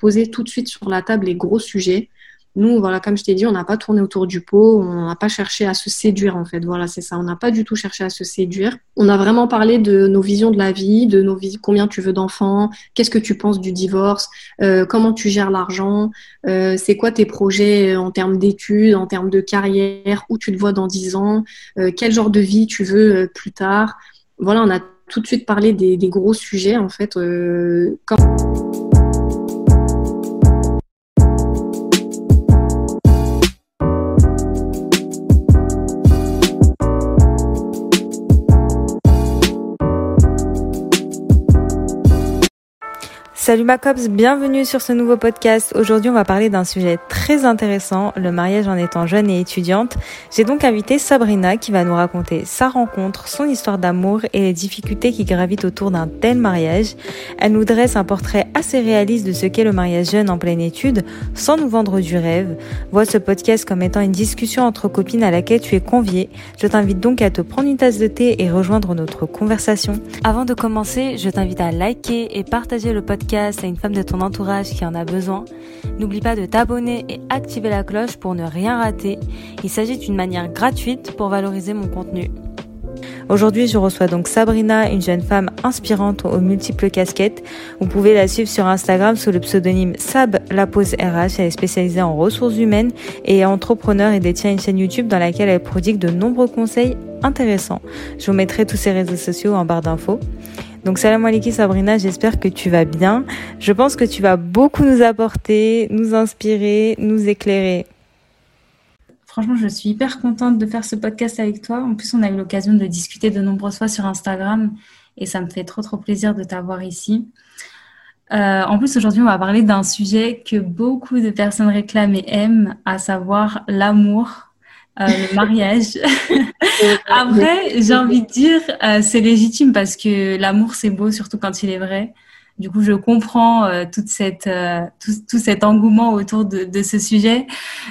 poser tout de suite sur la table les gros sujets. Nous, voilà, comme je t'ai dit, on n'a pas tourné autour du pot, on n'a pas cherché à se séduire en fait. Voilà, c'est ça. On n'a pas du tout cherché à se séduire. On a vraiment parlé de nos visions de la vie, de nos vies, combien tu veux d'enfants, qu'est-ce que tu penses du divorce, euh, comment tu gères l'argent, euh, c'est quoi tes projets en termes d'études, en termes de carrière, où tu te vois dans 10 ans, euh, quel genre de vie tu veux plus tard. Voilà, on a tout de suite parlé des, gros sujets en fait. Salut ma bienvenue sur ce nouveau podcast. Aujourd'hui, on va parler d'un sujet très intéressant, le mariage en étant jeune et étudiante. J'ai donc invité Sabrina qui va nous raconter sa rencontre, son histoire d'amour et les difficultés qui gravitent autour d'un tel mariage. Elle nous dresse un portrait assez réaliste de ce qu'est le mariage jeune en pleine étude, sans nous vendre du rêve. Vois ce podcast comme étant une discussion entre copines à laquelle tu es conviée. Je t'invite donc à te prendre une tasse de thé et rejoindre notre conversation. Avant de commencer, je t'invite à liker et partager le podcast à une femme de ton entourage qui en a besoin, n'oublie pas de t'abonner et activer la cloche pour ne rien rater. Il s'agit d'une manière gratuite pour valoriser mon contenu. Aujourd'hui, je reçois donc Sabrina, une jeune femme inspirante aux multiples casquettes. Vous pouvez la suivre sur Instagram sous le pseudonyme Sab La RH. Elle est spécialisée en ressources humaines et entrepreneur et détient une chaîne YouTube dans laquelle elle prodigue de nombreux conseils intéressants. Je vous mettrai tous ses réseaux sociaux en barre d'infos. Donc salam alaikum Sabrina, j'espère que tu vas bien. Je pense que tu vas beaucoup nous apporter, nous inspirer, nous éclairer. Franchement, je suis hyper contente de faire ce podcast avec toi. En plus, on a eu l'occasion de discuter de nombreuses fois sur Instagram et ça me fait trop trop plaisir de t'avoir ici. Euh, en plus, aujourd'hui, on va parler d'un sujet que beaucoup de personnes réclament et aiment, à savoir l'amour, euh, le mariage. Après, j'ai envie de dire, euh, c'est légitime parce que l'amour, c'est beau, surtout quand il est vrai. Du coup, je comprends euh, toute cette, tout, tout, cet engouement autour de, de, ce sujet.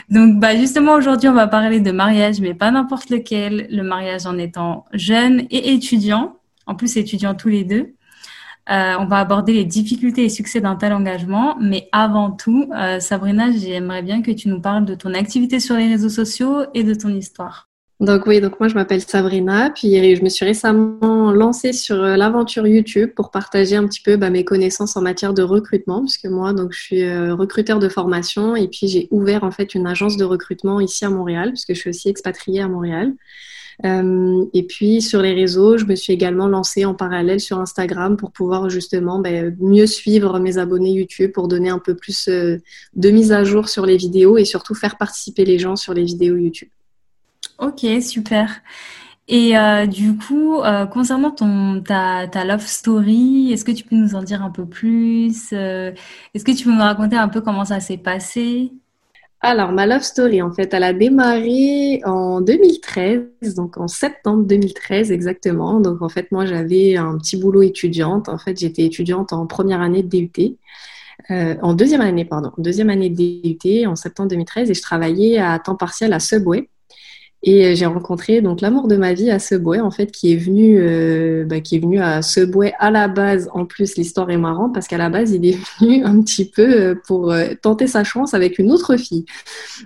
Donc, bah, justement, aujourd'hui, on va parler de mariage, mais pas n'importe lequel. Le mariage en étant jeune et étudiant. En plus, étudiant tous les deux. Euh, on va aborder les difficultés et succès d'un tel engagement. Mais avant tout, euh, Sabrina, j'aimerais bien que tu nous parles de ton activité sur les réseaux sociaux et de ton histoire. Donc oui, donc moi je m'appelle Sabrina, puis je me suis récemment lancée sur euh, l'aventure YouTube pour partager un petit peu bah, mes connaissances en matière de recrutement, puisque moi donc je suis recruteur de formation et puis j'ai ouvert en fait une agence de recrutement ici à Montréal, puisque je suis aussi expatriée à Montréal. Euh, et puis sur les réseaux, je me suis également lancée en parallèle sur Instagram pour pouvoir justement ben, mieux suivre mes abonnés YouTube pour donner un peu plus euh, de mise à jour sur les vidéos et surtout faire participer les gens sur les vidéos YouTube. Ok, super. Et euh, du coup, concernant ton, ta, ta love story, est-ce que tu peux nous en dire un peu plus Est-ce que tu peux nous raconter un peu comment ça s'est passé? Alors, ma love story, en fait, elle a démarré en 2013, donc en septembre 2013 exactement. Donc, en fait, moi, j'avais un petit boulot étudiante. En fait, j'étais étudiante en première année de DUT. Euh, en deuxième année, pardon, deuxième année de DUT en septembre 2013 et je travaillais à temps partiel à Subway. Et euh, j'ai rencontré donc l'amour de ma vie à Subway en fait qui est venu euh, bah, qui est venu à Subway à la base. En plus l'histoire est marrante parce qu'à la base il est venu un petit peu euh, pour tenter sa chance avec une autre fille.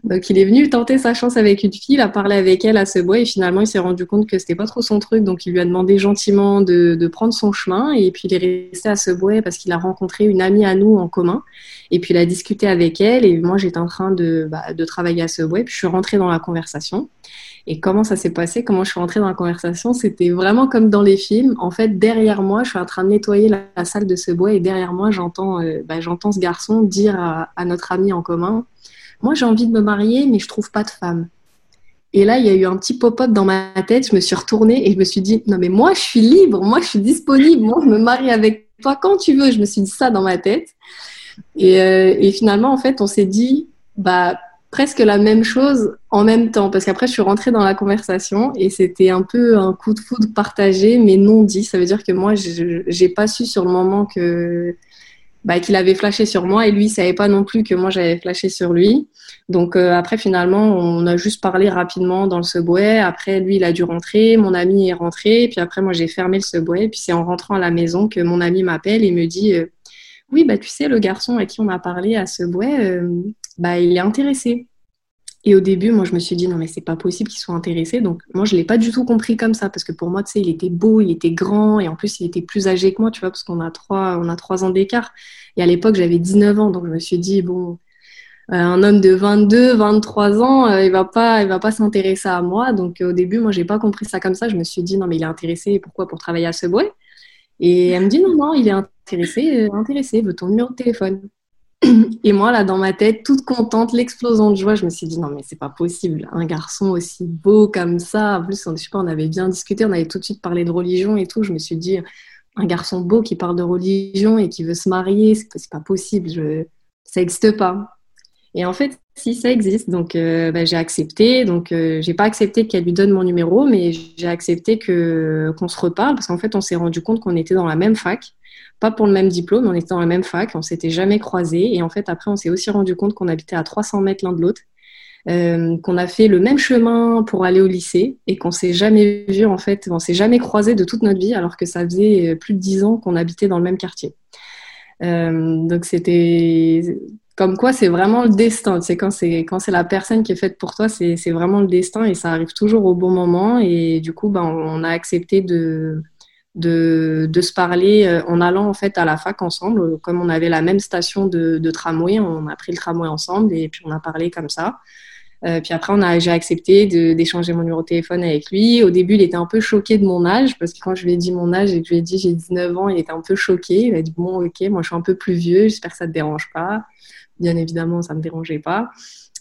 Donc il est venu tenter sa chance avec une fille il a parlé avec elle à Subway et finalement il s'est rendu compte que c'était pas trop son truc. Donc il lui a demandé gentiment de, de prendre son chemin et puis il est resté à Subway parce qu'il a rencontré une amie à nous en commun. Et puis il a discuté avec elle et moi j'étais en train de, bah, de travailler à Subway. Puis je suis rentrée dans la conversation et comment ça s'est passé, comment je suis rentrée dans la conversation, c'était vraiment comme dans les films. En fait, derrière moi, je suis en train de nettoyer la, salle de ce bois et derrière moi, j'entends euh, bah, j'entends ce garçon dire à, notre ami en commun, moi j'ai envie de me marier, mais je trouve pas de femme. Et là, il y a eu un petit pop-up dans ma tête. Je me suis retournée et je me suis dit, non mais moi, je suis libre, moi, je suis disponible, moi, je me marie avec toi quand tu veux. Je me suis dit ça dans ma tête. Et, euh, et finalement, en fait, on s'est dit, bah presque la même chose en même temps. Parce qu'après, je suis rentrée dans la conversation et c'était un peu un coup de foudre partagé, mais non dit. Ça veut dire que moi, j'ai pas su sur le moment que bah, qu'il avait flashé sur moi et lui, il savait pas non plus que moi, j'avais flashé sur lui. Donc euh, après, finalement, on a juste parlé rapidement dans le subway. Après, lui, il a dû rentrer. Mon ami est rentré. Puis après, moi, j'ai fermé le subway. Puis c'est en rentrant à la maison que mon ami m'appelle et me dit... Euh, oui, bah tu sais, le garçon à qui on a parlé à ce bouet, bah il est intéressé. Et au début, moi, je me suis dit, non, mais c'est pas possible qu'il soit intéressé. Donc, moi, je l'ai pas du tout compris comme ça, parce que pour moi, tu sais, il était beau, il était grand, et en plus, il était plus âgé que moi, tu vois, parce qu'on a trois, on a trois ans d'écart. Et à l'époque, j'avais 19 ans, donc je me suis dit, bon, euh, un homme de 22, 23 ans, euh, il va pas, il va pas s'intéresser à moi. Donc, au début, moi, j'ai pas compris ça comme ça. Je me suis dit, non, mais il est intéressé, pourquoi Pour travailler à ce bois Et elle me dit, non, non, il est intéressé, euh, intéressé, veut ton numéro de téléphone. Et moi, là, dans ma tête, toute contente, l'explosion de joie, je me suis dit, non, mais c'est pas possible. Un garçon aussi beau comme ça. En plus, on, je sais on avait bien discuté, on avait tout de suite parlé de religion et tout. Je me suis dit, un garçon beau qui parle de religion et qui veut se marier, c'est pas possible. Ça n'existe pas. Et en fait, si ça existe, donc euh, bah, j'ai accepté. Donc, euh, j'ai pas accepté qu'elle lui donne mon numéro, mais j'ai accepté que qu'on se reparle parce qu'en fait, on s'est rendu compte qu'on était dans la même fac pas pour le même diplôme, on était dans la même fac, on s'était jamais croisés. Et en fait, après, on s'est aussi rendu compte qu'on habitait à 300 mètres l'un de l'autre, euh, qu'on a fait le même chemin pour aller au lycée et qu'on s'est jamais vu, en fait, on s'est jamais croisés de toute notre vie, alors que ça faisait euh, plus de 10 ans qu'on habitait dans le même quartier. Euh, donc, c'était comme quoi c'est vraiment le destin. C'est quand c'est quand c'est la personne qui est faite pour toi, c'est vraiment le destin et ça arrive toujours au bon moment. Et du coup, ben, on a accepté de de, de, se parler euh, en allant en fait à la fac ensemble. Comme on avait la même station de, tramway, on a pris le tramway ensemble et puis on a parlé comme ça. Euh, puis après, on a, j'ai accepté d'échanger mon numéro de téléphone avec lui. Au début, il était un peu choqué de mon âge parce que quand je lui ai dit mon âge et que je lui ai dit j'ai 19 ans, il était un peu choqué. Il a dit bon, ok, moi je suis un peu plus vieux, j'espère que ça te dérange pas. Bien évidemment, ça me dérangeait pas.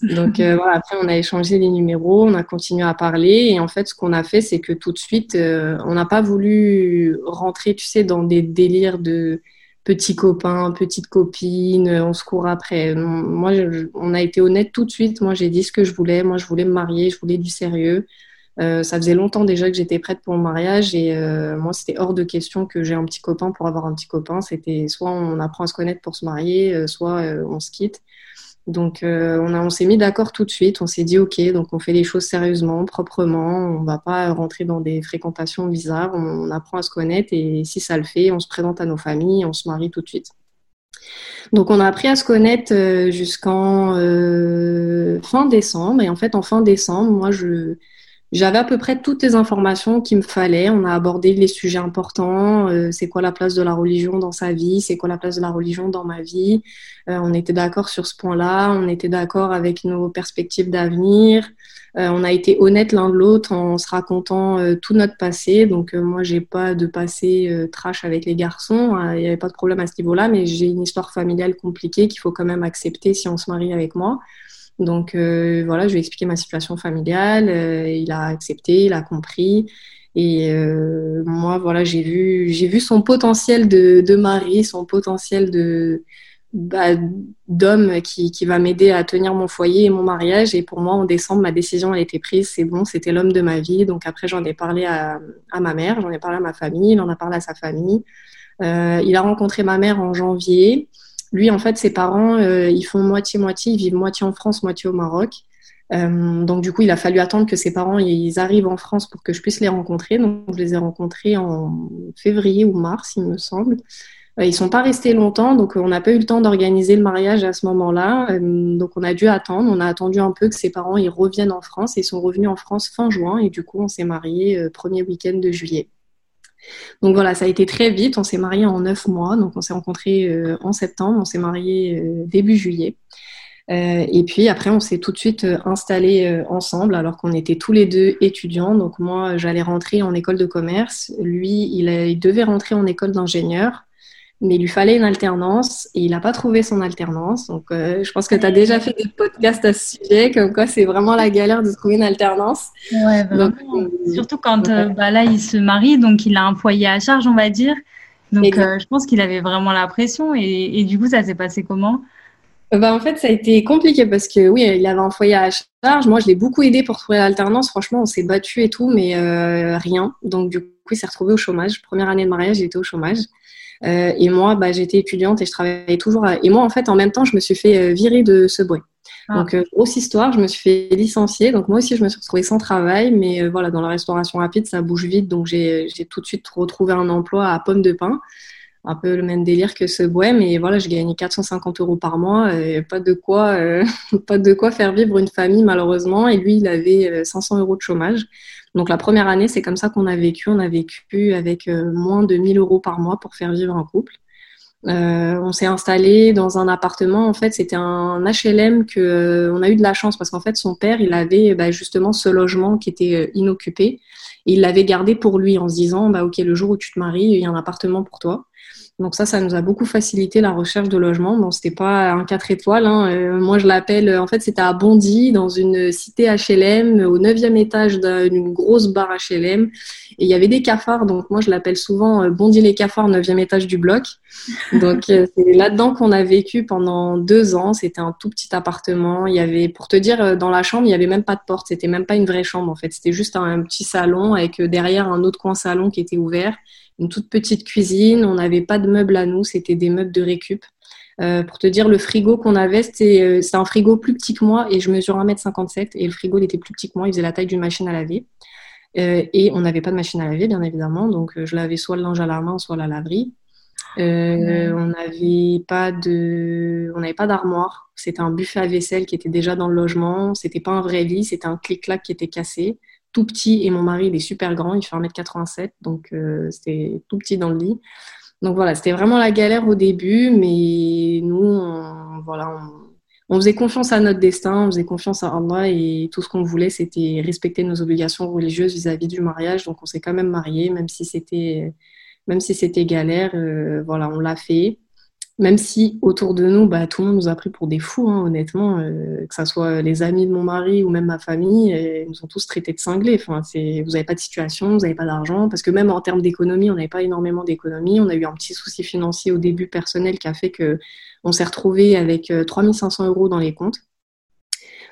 Donc euh, voilà, après on a échangé les numéros, on a continué à parler et en fait ce qu'on a fait c'est que tout de suite euh, on n'a pas voulu rentrer tu sais dans des délires de petits copains, petites copines, on se court après. Moi on a été honnête tout de suite, moi j'ai dit ce que je voulais, moi je voulais me marier, je voulais du sérieux. Euh, ça faisait longtemps déjà que j'étais prête pour le mariage et moi c'était hors de question que j'ai un petit copain pour avoir un petit copain. C'était soit on apprend à se connaître pour se marier, soit on se quitte. Donc, euh, on, on s'est mis d'accord tout de suite. On s'est dit, OK, donc on fait les choses sérieusement, proprement. On va pas rentrer dans des fréquentations bizarres. On, apprend à se connaître et si ça le fait, on se présente à nos familles, on se marie tout de suite. Donc, on a appris à se connaître euh, jusqu'en euh, fin décembre. Et en fait, en fin décembre, moi, je, j'avais à peu près toutes les informations qu'il me fallait. On a abordé les sujets importants. Euh, c'est quoi la place de la religion dans sa vie C'est quoi la place de la religion dans ma vie euh, On était d'accord sur ce point-là. On était d'accord avec nos perspectives d'avenir. Euh, on a été honnête l'un de l'autre en se racontant tout notre passé. Donc moi, j'ai pas de passé trash avec les garçons. Il n'y avait pas de problème à ce niveau-là. Mais j'ai une histoire familiale compliquée qu'il faut quand même accepter si on se marie avec moi. Donc euh, voilà, je lui ai expliqué ma situation familiale, euh, il a accepté, il a compris. Et euh, moi, voilà, j'ai vu, j'ai vu son potentiel de, mari, son potentiel de bah, d'homme qui, qui va m'aider à tenir mon foyer et mon mariage. Et pour moi, en décembre, ma décision a été prise. C'est bon, c'était l'homme de ma vie. Donc après, j'en ai parlé à, à ma mère, j'en ai parlé à ma famille, il en a parlé à sa famille. il a rencontré ma mère en janvier. Lui, en fait, ses parents, euh, ils font moitié-moitié, ils vivent moitié en France, moitié au Maroc. Euh, donc, du coup, il a fallu attendre que ses parents ils arrivent en France pour que je puisse les rencontrer. Donc, je les ai rencontrés en février ou mars, il me semble. Euh, ils sont pas restés longtemps, donc on n'a pas eu le temps d'organiser le mariage à ce moment-là. donc, on a dû attendre. On a attendu un peu que ses parents ils reviennent en France. Ils sont revenus en France fin juin. Et du coup, on s'est mariés premier week-end de juillet. Donc voilà, ça a été très vite. On s'est mariés en neuf mois. Donc on s'est rencontrés euh, en septembre, on s'est mariés euh, début juillet. Euh, et puis après, on s'est tout de suite installés ensemble alors qu'on était tous les deux étudiants. Donc moi, j'allais rentrer en école de commerce. Lui, il devait rentrer en école d'ingénieur mais il lui fallait une alternance et il n'a pas trouvé son alternance. Donc, euh, je pense que tu as déjà fait des podcasts à ce sujet, comme quoi c'est vraiment la galère de trouver une alternance. Ouais, vraiment. Euh, Surtout quand euh, bah, là, il se marie, donc il a un foyer à charge, on va dire. Donc, je pense qu'il avait vraiment la pression. Et, et du coup, ça s'est passé comment? Bah, en fait, ça a été compliqué parce que oui, il avait un foyer à charge. Moi, je l'ai beaucoup aidé pour trouver l'alternance. Franchement, on s'est battu et tout, mais rien. Donc, du coup, il s'est retrouvé au chômage. Première année de mariage, il était au chômage. Euh, et moi, bah, j'étais étudiante et je travaillais toujours. Et moi, en fait, en même temps, je me suis fait euh, virer de ce bruit. Ah. Donc, euh, grosse histoire, je me suis fait licencier. Donc, moi aussi, je me suis retrouvée sans travail. Mais voilà, dans la restauration rapide, ça bouge vite. Donc, j'ai tout de suite retrouvé un emploi à pomme de pain. Un peu le même délire que ce bohème. Et voilà, je gagnais 450 euros par mois, et pas de quoi, euh, pas de quoi faire vivre une famille malheureusement. Et lui, il avait 500 euros de chômage. Donc la première année, c'est comme ça qu'on a vécu. On a vécu avec moins de 1000 euros par mois pour faire vivre un couple. Euh, on s'est installé dans un appartement. En fait, c'était un HLM que euh, on a eu de la chance parce qu'en fait, son père, il avait bah, justement ce logement qui était euh, inoccupé et il l'avait gardé pour lui en se disant, bah ok, le jour où tu te maries, il y a un appartement pour toi. Donc ça, ça nous a beaucoup facilité la recherche de logement. Bon, c'était pas un 4 étoiles. Hein. Euh, moi, je l'appelle, en fait, c'était à Bondy, dans une cité HLM, au 9e étage d'une grosse barre HLM. Et il y avait des cafards. Donc moi, je l'appelle souvent euh, Bondy les cafards, 9e étage du bloc. Donc euh, c'est là-dedans qu'on a vécu pendant deux ans. C'était un tout petit appartement. Il y avait, pour te dire, dans la chambre, il y avait même pas de porte. C'était même pas une vraie chambre, en fait. C'était juste un petit salon avec derrière un autre coin salon qui était ouvert une toute petite cuisine. On n'avait pas de meubles à nous, c'était des meubles de récup. Euh, pour te dire, le frigo qu'on avait, euh, c'était un frigo plus petit que moi et je mesure 1m57 et le frigo il était plus petit que moi, il faisait la taille d'une machine à laver. Euh, et on n'avait pas de machine à laver, bien évidemment, donc je lavais soit le linge à la main, soit la laverie. On n'avait pas de, on n'avait pas d'armoire. C'était un buffet à vaisselle qui était déjà dans le logement. C'était pas un vrai lit, c'était un clic-clac qui était cassé tout petit et mon mari, il est super grand, il fait 1m87, donc euh, c'était tout petit dans le lit. Donc voilà, c'était vraiment la galère au début, mais nous, on, voilà, on, faisait confiance à notre destin, on faisait confiance à Allah et tout ce qu'on voulait, c'était respecter nos obligations religieuses vis-à-vis du mariage. Donc on s'est quand même marié, même si c'était même si c'était galère, euh, voilà, on l'a fait. Même si autour de nous, bah, tout le monde nous a pris pour des fous, hein, honnêtement, euh, que ce soit les amis de mon mari ou même ma famille, ils nous ont tous traités de cinglés. Vous n'avez pas de situation, vous n'avez pas d'argent, parce que même en termes d'économie, on n'avait pas énormément d'économie. On a eu un petit souci financier au début personnel qui a fait que on s'est retrouvé avec 3500 euh, euros dans les comptes.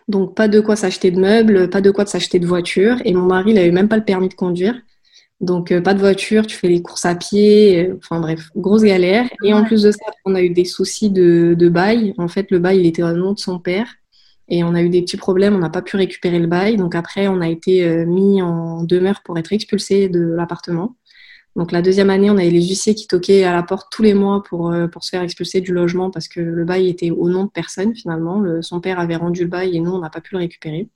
Donc pas de quoi s'acheter de meubles, pas de quoi s'acheter de voiture. Et mon mari, il n'avait même pas le permis de conduire. Donc, euh, pas de voiture, tu fais les courses à pied, euh, enfin bref, grosse galère. Et en plus de ça, on a eu des soucis de, de bail. En fait, le bail, il était au nom de son père. Et on a eu des petits problèmes, on n'a pas pu récupérer le bail. Donc après, on a été euh, mis en demeure pour être expulsé de l'appartement. Donc la deuxième année, on avait les huissiers qui toquaient à la porte tous les mois pour, pour se faire expulser du logement parce que le bail était au nom de personne finalement. son père avait rendu le bail et nous, on n'a pas pu le récupérer.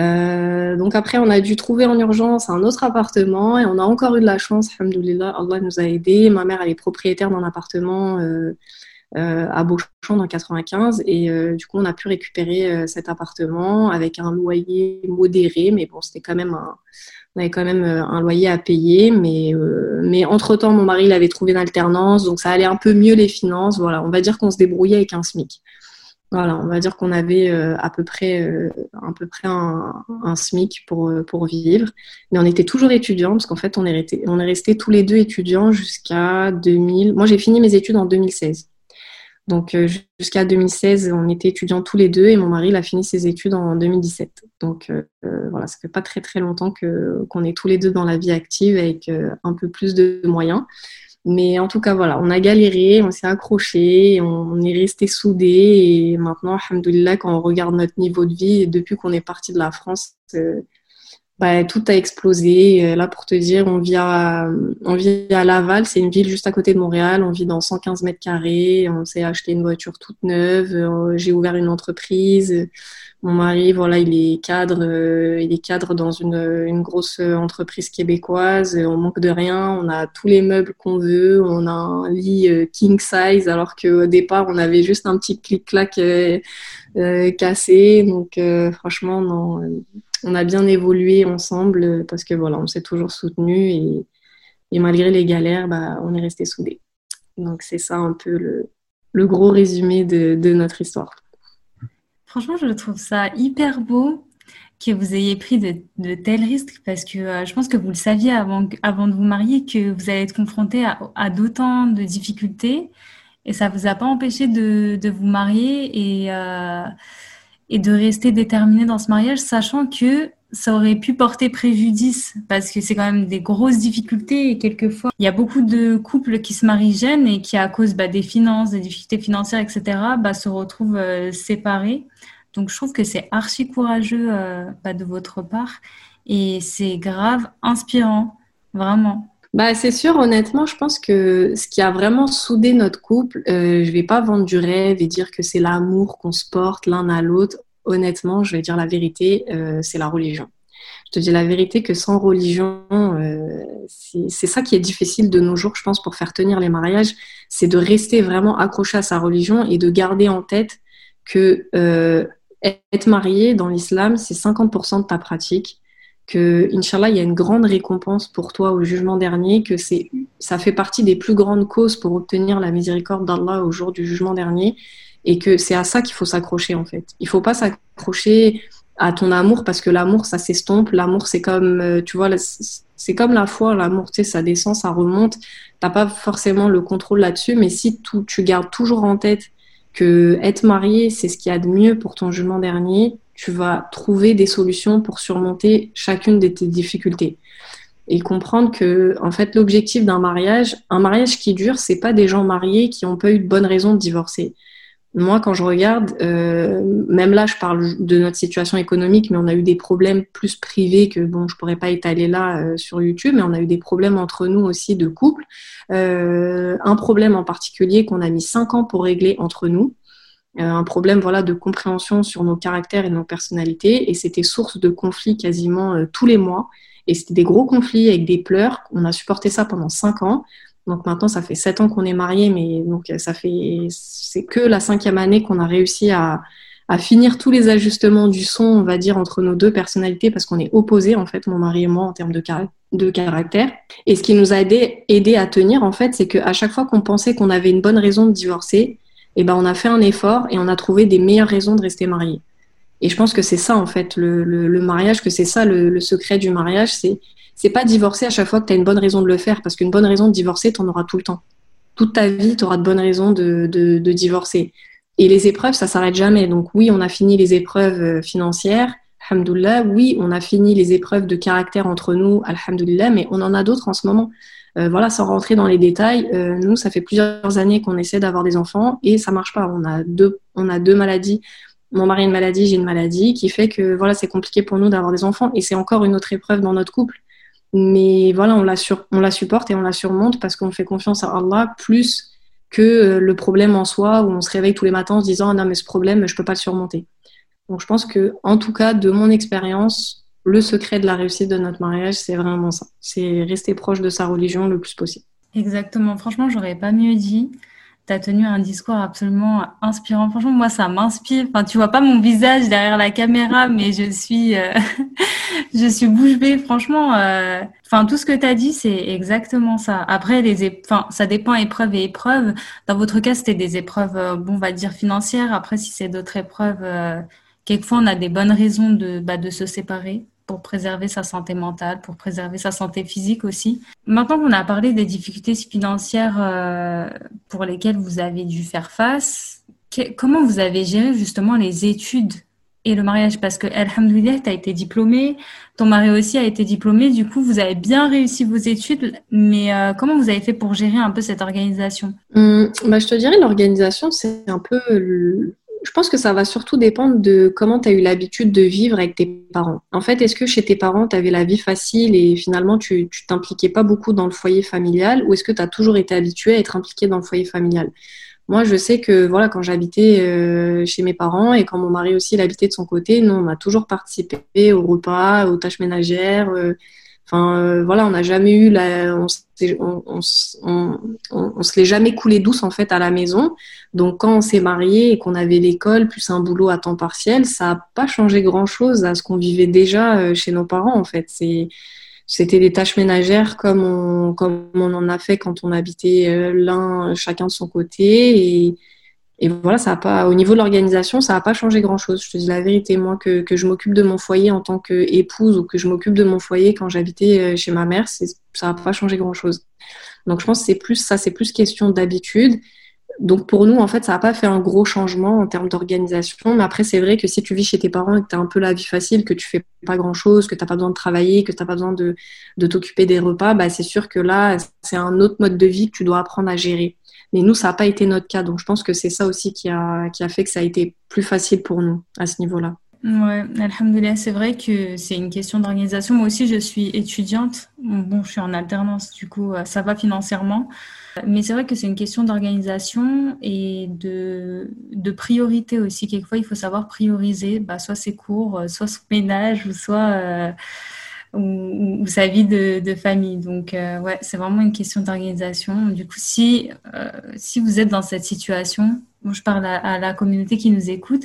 Euh, donc après, on a dû trouver en urgence un autre appartement et on a encore eu de la chance, alhamdoulilah, Allah nous a aidés. Ma mère, elle est propriétaire d'un appartement euh, euh, à Beauchamp dans 95 et du coup, on a pu récupérer cet appartement avec un loyer modéré, mais bon, c'était quand même un, on avait quand même un loyer à payer, mais, mais entre-temps, mon mari, il avait trouvé une alternance, donc ça allait un peu mieux les finances. Voilà, on va dire qu'on se débrouillait avec un SMIC. Voilà, on va dire qu'on avait euh, à peu près, euh, à un, SMIC pour, euh, pour vivre. Mais on était toujours étudiants, parce qu'en fait, on est, resté, on est resté tous les deux étudiants jusqu'à 2000. Moi, j'ai fini mes études en 2016. Donc, jusqu'à 2016, on était étudiants tous les deux et mon mari, a fini ses études en 2017. Donc, voilà, ça fait pas très, très longtemps que, qu'on est tous les deux dans la vie active avec un peu plus de moyens. Mais en tout cas, voilà, on a galéré, on s'est accroché, on, est resté soudés. Et maintenant, alhamdoulilah, quand on regarde notre niveau de vie, depuis qu'on est parti de la France, euh, bah, tout a explosé. Euh, là, pour te dire, on vit à, Laval, c'est une ville juste à côté de Montréal. On vit dans 115 mètres carrés. On s'est acheté une voiture toute neuve. Euh, j'ai ouvert une entreprise. Mon mari, voilà, il est cadre, euh, il est cadre dans une, une, grosse entreprise québécoise. On manque de rien. On a tous les meubles qu'on veut. On a un lit king size, alors qu'au départ, on avait juste un petit clic-clac cassé. Donc, franchement, non, on a bien évolué ensemble parce que voilà, on s'est toujours soutenu et, et, malgré les galères, bah, on est resté soudés. Donc, c'est ça un peu le, le gros résumé de, de notre histoire. Franchement, je trouve ça hyper beau que vous ayez pris de, tels risques parce que euh, je pense que vous le saviez avant, avant de vous marier que vous allez être confronté à, d'autant de difficultés et ça vous a pas empêché de, vous marier et, euh, et de rester déterminé dans ce mariage, sachant que ça aurait pu porter préjudice parce que c'est quand même des grosses difficultés et quelquefois il y a beaucoup de couples qui se marient jeunes et qui à cause bah, des finances, des difficultés financières, etc., bah, se retrouvent euh, séparés. Donc je trouve que c'est archi courageux euh, bah, de votre part et c'est grave inspirant, vraiment. Bah, c'est sûr, honnêtement, je pense que ce qui a vraiment soudé notre couple, euh, je vais pas vendre du rêve et dire que c'est l'amour qu'on se porte l'un à l'autre. Honnêtement, je vais dire la vérité, euh, c'est la religion. Je te dis la vérité que sans religion, euh, c'est ça qui est difficile de nos jours, je pense, pour faire tenir les mariages, c'est de rester vraiment accroché à sa religion et de garder en tête que euh, être marié dans l'islam, c'est 50% de ta pratique, que, Inch'Allah, il y a une grande récompense pour toi au jugement dernier, que c'est, ça fait partie des plus grandes causes pour obtenir la miséricorde d'Allah au jour du jugement dernier, et que c'est à ça qu'il faut s'accrocher, en fait. Il faut pas s'accrocher à ton amour parce que l'amour, ça s'estompe. L'amour, c'est comme, euh, tu vois, c'est comme la foi, l'amour, tu sais, ça descend, ça remonte. T'as pas forcément le contrôle là-dessus, mais si tout, tu gardes toujours en tête que être marié, c'est ce qu'il y a de mieux pour ton jugement dernier, tu vas trouver des solutions pour surmonter chacune de tes difficultés. Et comprendre que, en fait, l'objectif d'un mariage, un mariage qui dure, c'est pas des gens mariés qui ont pas eu de bonnes raisons de divorcer. Moi, quand je regarde, euh, même là, je parle de notre situation économique, mais on a eu des problèmes plus privés que, bon, je pourrais pas étaler là euh, sur YouTube, mais on a eu des problèmes entre nous aussi de couple. Euh, un problème en particulier qu'on a mis cinq ans pour régler entre nous. Euh, un problème voilà de compréhension sur nos caractères et nos personnalités. Et c'était source de conflits quasiment euh, tous les mois. Et c'était des gros conflits avec des pleurs. On a supporté ça pendant cinq ans. Donc maintenant ça fait sept ans qu'on est mariés mais donc ça fait c'est que la cinquième année qu'on a réussi à, à finir tous les ajustements du son on va dire entre nos deux personnalités parce qu'on est opposés en fait mon mari et moi en termes de, de caractère. Et ce qui nous a aidé, aidé à tenir en fait c'est qu'à chaque fois qu'on pensait qu'on avait une bonne raison de divorcer eh ben on a fait un effort et on a trouvé des meilleures raisons de rester marié. Et je pense que c'est ça en fait le, mariage, que c'est ça le, secret du mariage, c'est c'est pas divorcer à chaque fois que tu as une bonne raison de le faire, parce qu'une bonne raison de divorcer, tu en auras tout le temps. Toute ta vie, tu auras de bonnes raisons de, de, de divorcer. Et les épreuves, ça s'arrête jamais. Donc oui, on a fini les épreuves euh, financières, alhamdoulilah. Oui, on a fini les épreuves de caractère entre nous, alhamdoulilah, mais on en a d'autres en ce moment. Euh, voilà, sans rentrer dans les détails, euh, nous, ça fait plusieurs années qu'on essaie d'avoir des enfants et ça marche pas. On a deux, on a deux maladies. Mon mari a une maladie, j'ai une maladie, qui fait que voilà, c'est compliqué pour nous d'avoir des enfants et c'est encore une autre épreuve dans notre couple. Mais voilà, on la, sur, on la supporte et on la surmonte parce qu'on fait confiance à Allah plus que euh, le problème en soi où on se réveille tous les matins en se disant ah non mais ce problème je peux pas le surmonter. Donc je pense que en tout cas de mon expérience, le secret de la réussite de notre mariage, c'est vraiment ça. C'est rester proche de sa religion le plus possible. Exactement. Franchement, j'aurais pas mieux dit. Tu as tenu un discours absolument inspirant. Franchement, moi, ça m'inspire. Enfin, tu vois pas mon visage derrière la caméra, mais je suis, euh, je suis bouche bée. Franchement, euh, enfin, tout ce que tu as dit, c'est exactement ça. Après, les enfin, ça dépend épreuve et épreuve. Dans votre cas, c'était des épreuves, euh, bon, on va dire financières. Après, si c'est d'autres épreuves, quelquefois, on a des bonnes raisons de, bah, de se séparer pour préserver sa santé mentale, pour préserver sa santé physique aussi. Maintenant qu'on a parlé des difficultés financières euh, pour lesquelles vous avez dû faire face, comment vous avez géré justement les études et le mariage? Parce que, alhamdoulilah, tu as été diplômée, ton mari aussi a été diplômé, du coup, vous avez bien réussi vos études, mais euh, comment vous avez fait pour gérer un peu cette organisation? Hum, bah, Je te dirais, l'organisation, c'est un peu je pense que ça va surtout dépendre de comment tu as eu l'habitude de vivre avec tes parents. En fait, est-ce que chez tes parents, tu avais la vie facile et finalement tu t'impliquais pas beaucoup dans le foyer familial ou est-ce que tu as toujours été habitué à être impliqué dans le foyer familial? Moi, je sais que voilà, quand j'habitais euh, chez mes parents et quand mon mari aussi l'habitait de son côté, nous, on a toujours participé aux repas, aux tâches ménagères. Euh, Enfin, euh, voilà, on n'a jamais eu la, on, on, on, on, se l'est jamais coulé douce en fait à la maison. Donc quand on s'est marié et qu'on avait l'école plus un boulot à temps partiel, ça n'a pas changé grand chose à ce qu'on vivait déjà euh, chez nos parents en fait. C'est c'était des tâches ménagères comme on comme on en a fait quand on habitait euh, l'un chacun de son côté et et voilà, ça a pas, au niveau de l'organisation, ça n'a pas changé grand-chose. Je te dis la vérité, moi, que, je m'occupe de mon foyer en tant qu'épouse ou que je m'occupe de mon foyer quand j'habitais euh, chez ma mère, ça n'a pas changé grand-chose. Donc je pense que c'est plus ça, c'est plus question d'habitude. Donc pour nous, en fait, ça n'a pas fait un gros changement en termes d'organisation. Mais après, c'est vrai que si tu vis chez tes parents et que tu as un peu la vie facile, que tu fais pas grand-chose, que tu n'as pas besoin de travailler, que tu n'as pas besoin de, de t'occuper des repas, bah, c'est sûr que là, c'est un autre mode de vie que tu dois apprendre à gérer. Mais nous, ça n'a pas été notre cas. Donc, je pense que c'est ça aussi qui a, qui a fait que ça a été plus facile pour nous à ce niveau-là. Ouais, alhamdoulilah, c'est vrai que c'est une question d'organisation. Moi aussi, je suis étudiante. Bon, je suis en alternance, du coup, euh, ça va financièrement. Mais c'est vrai que c'est une question d'organisation et de, de priorité aussi. Quelquefois, il faut savoir prioriser, bah, soit ses cours, euh, soit son ménage, ou soit euh, ou, sa vie de, de famille. Donc, euh, ouais, c'est vraiment une question d'organisation. Du coup, si, euh, si vous êtes dans cette situation, je parle à, la communauté qui nous écoute,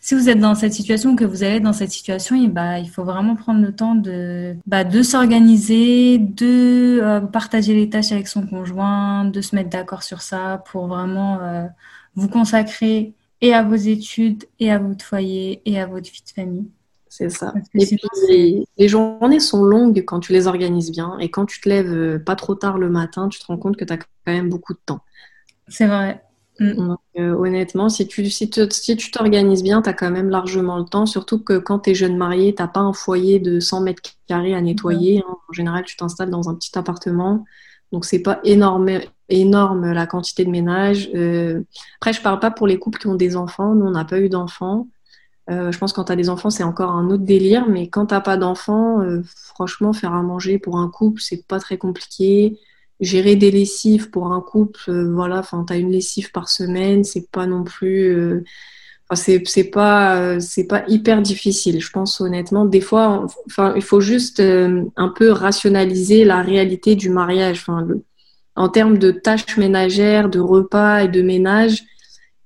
si vous êtes dans cette situation, que vous allez dans cette situation, et bah, il faut vraiment prendre le temps de, bah, de s'organiser, de euh, partager les tâches avec son conjoint, de se mettre d'accord sur ça pour vraiment vous consacrer et à vos études, et à votre foyer, et à votre vie de famille. C'est ça. Et puis, les, journées sont longues quand tu les organises bien. Et quand tu te lèves euh, pas trop tard le matin, tu te rends compte que tu as quand même beaucoup de temps. C'est vrai. Mm. Euh, honnêtement, si tu si si tu t'organises bien, tu as quand même largement le temps. Surtout que quand tu es jeune marié, tu pas un foyer de 100 mètres carrés à nettoyer. Hein. En général, tu t'installes dans un petit appartement. Donc, c'est pas énorme, énorme la quantité de ménage. Euh, après, je parle pas pour les couples qui ont des enfants. Nous, on n'a pas eu d'enfants. Euh, je pense que quand tu as des enfants, c'est encore un autre délire, mais quand tu pas d'enfants, euh, franchement, faire à manger pour un couple, c'est pas très compliqué. Gérer des lessives pour un couple, euh, voilà, enfin, tu as une lessive par semaine, c'est pas non plus. c'est pas, c'est pas hyper difficile, je pense honnêtement. Des fois, enfin, il faut juste un peu rationaliser la réalité du mariage. En termes de tâches ménagères, de repas et de ménage,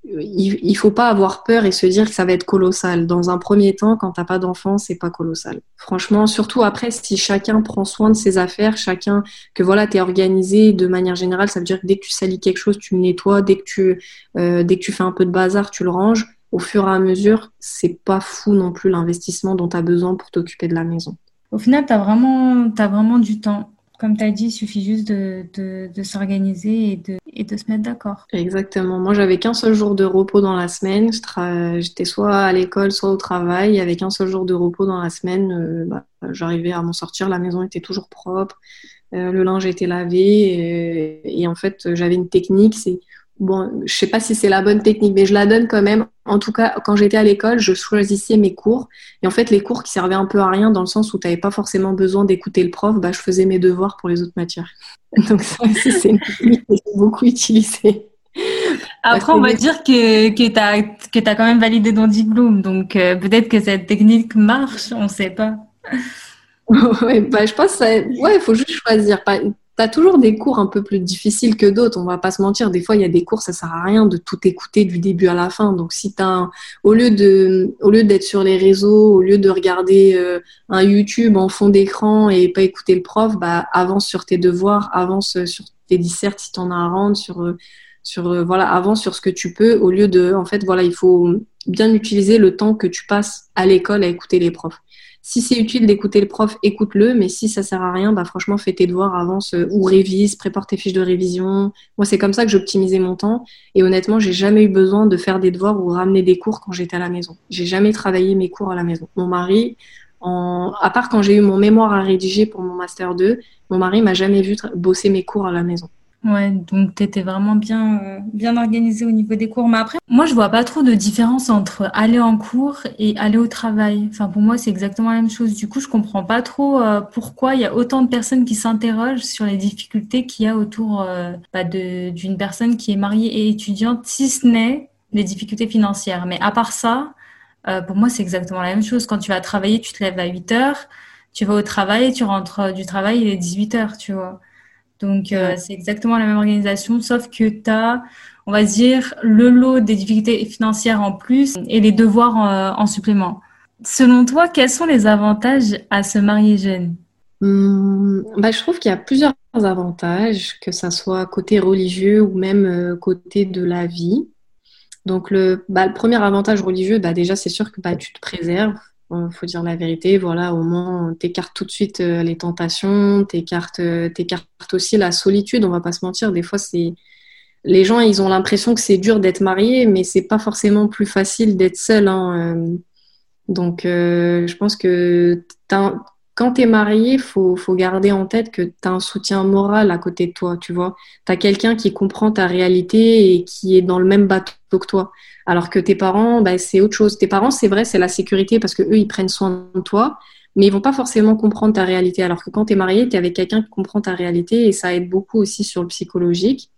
il, ne faut pas avoir peur et se dire que ça va être colossal. Dans un premier temps, quand t'as pas d'enfant, c'est pas colossal. Franchement, surtout après, si chacun prend soin de ses affaires, chacun que voilà, t'es organisé de manière générale, ça veut dire que dès que tu salis quelque chose, tu le nettoies. Dès que tu euh, dès que tu fais un peu de bazar, tu le ranges. Au fur et à mesure, c'est pas fou non plus l'investissement dont tu as besoin pour t'occuper de la maison. Au final, tu as vraiment du temps comme tu as dit, il suffit juste de, de, s'organiser et de, et de se mettre d'accord. Exactement. Moi, j'avais qu'un seul jour de repos dans la semaine. J'étais soit à l'école, soit au travail. Avec un seul jour de repos dans la semaine, euh, bah, j'arrivais à m'en sortir. La maison était toujours propre. Euh, le linge était lavé. Et, et en fait, j'avais une technique. C'est bon, je sais pas si c'est la bonne technique, mais je la donne quand même. En tout cas, quand j'étais à l'école, je choisissais mes cours. Et en fait, les cours qui servaient un peu à rien, dans le sens où tu n'avais pas forcément besoin d'écouter le prof, bah, je faisais mes devoirs pour les autres matières. Donc ça aussi, c'est une technique que j'ai beaucoup utilisée. Après, on va dire que, que tu as, que as quand même validé ton diplôme. Donc euh, peut-être que cette technique marche, on ne sait pas. ouais, bah, je pense qu'il ouais, faut juste choisir tu as toujours des cours un peu plus difficiles que d'autres, on va pas se mentir. Des fois, il y a des cours, ça sert à rien de tout écouter du début à la fin. Donc, si tu au lieu au lieu d'être sur les réseaux, au lieu de regarder euh, un YouTube en fond d'écran et pas écouter le prof, bah, avance sur tes devoirs, avance sur tes dissertes si tu en as à rendre, sur, euh, sur, euh, voilà, avance sur ce que tu peux, au lieu de, en fait, voilà, il faut bien utiliser le temps que tu passes à l'école à écouter les profs. Si c'est utile d'écouter le prof, écoute-le, mais si ça sert à rien, bah franchement, fais tes devoirs, avance euh, ou révise, prépare tes fiches de révision. Moi, c'est comme ça que j'optimisais mon temps. Et honnêtement, j'ai jamais eu besoin de faire des devoirs ou ramener des cours quand j'étais à la maison. J'ai jamais travaillé mes cours à la maison. Mon mari, en... à part quand j'ai eu mon mémoire à rédiger pour mon master 2, mon mari m'a jamais vu bosser mes cours à la maison. Ouais, donc tu étais vraiment bien, euh, bien organisée au niveau des cours. Mais après, moi, je vois pas trop de différence entre aller en cours et aller au travail. Enfin, pour moi, c'est exactement la même chose. Du coup, je comprends pas trop euh, pourquoi il y a autant de personnes qui s'interrogent sur les difficultés qu'il y a autour euh, bah, d'une personne qui est mariée et étudiante, si ce n'est les difficultés financières. Mais à part ça, pour moi, c'est exactement la même chose. Quand tu vas travailler, tu te lèves à 8 heures, tu vas au travail, tu rentres du travail, il est 18 heures, tu vois. Donc, euh, c'est exactement la même organisation, sauf que tu as, on va dire, le lot des difficultés financières en plus et les devoirs en, en supplément. Selon toi, quels sont les avantages à se marier jeune? Hum, bah, Je trouve qu'il y a plusieurs avantages, que ça soit côté religieux ou même euh, côté de la vie. Donc, le, bah, le premier avantage religieux, bah, déjà, c'est sûr que bah, tu te préserves il faut dire la vérité, voilà, au moins, t'écartes tout de suite euh, les tentations, t'écartes, euh, t'écartes aussi la solitude, on va pas se mentir. Des fois, c'est. Les gens, ils ont l'impression que c'est dur d'être marié, mais c'est pas forcément plus facile d'être seul. Hein, euh. Donc, je pense que quand tu es marié, faut, faut, garder en tête que tu as un soutien moral à côté de toi, tu vois. Tu as quelqu'un qui comprend ta réalité et qui est dans le même bateau que toi. Alors que tes parents, bah, c'est autre chose. Tes parents, c'est vrai, c'est la sécurité parce que eux, ils prennent soin de toi, mais ils vont pas forcément comprendre ta réalité. Alors que quand tu es marié, tu es avec quelqu'un qui comprend ta réalité et ça aide beaucoup aussi sur le psychologique.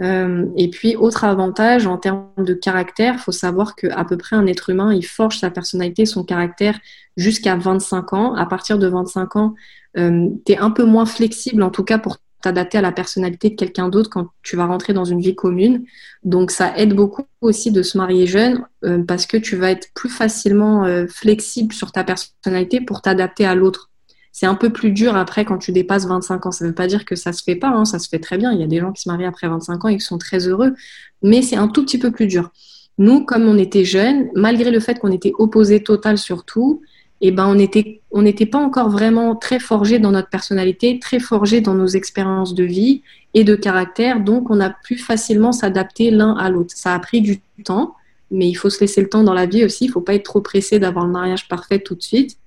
Euh, et puis, autre avantage en termes de caractère, faut savoir qu'à peu près un être humain, il forge sa personnalité, son caractère jusqu'à 25 ans. À partir de 25 ans, euh, tu es un peu moins flexible, en tout cas pour t'adapter à la personnalité de quelqu'un d'autre quand tu vas rentrer dans une vie commune. Donc ça aide beaucoup aussi de se marier jeune euh, parce que tu vas être plus facilement euh, flexible sur ta personnalité pour t'adapter à l'autre. C'est un peu plus dur après quand tu dépasses 25 ans. Ça ne veut pas dire que ça se fait pas, hein, ça se fait très bien. Il y a des gens qui se marient après 25 ans et qui sont très heureux, mais c'est un tout petit peu plus dur. Nous, comme on était jeunes, malgré le fait qu'on était opposés total sur tout, eh ben on n'était on n'était pas encore vraiment très forgé dans notre personnalité, très forgé dans nos expériences de vie et de caractère, donc on a pu facilement s'adapter l'un à l'autre. Ça a pris du temps, mais il faut se laisser le temps dans la vie aussi. Il faut pas être trop pressé d'avoir le mariage parfait tout de suite.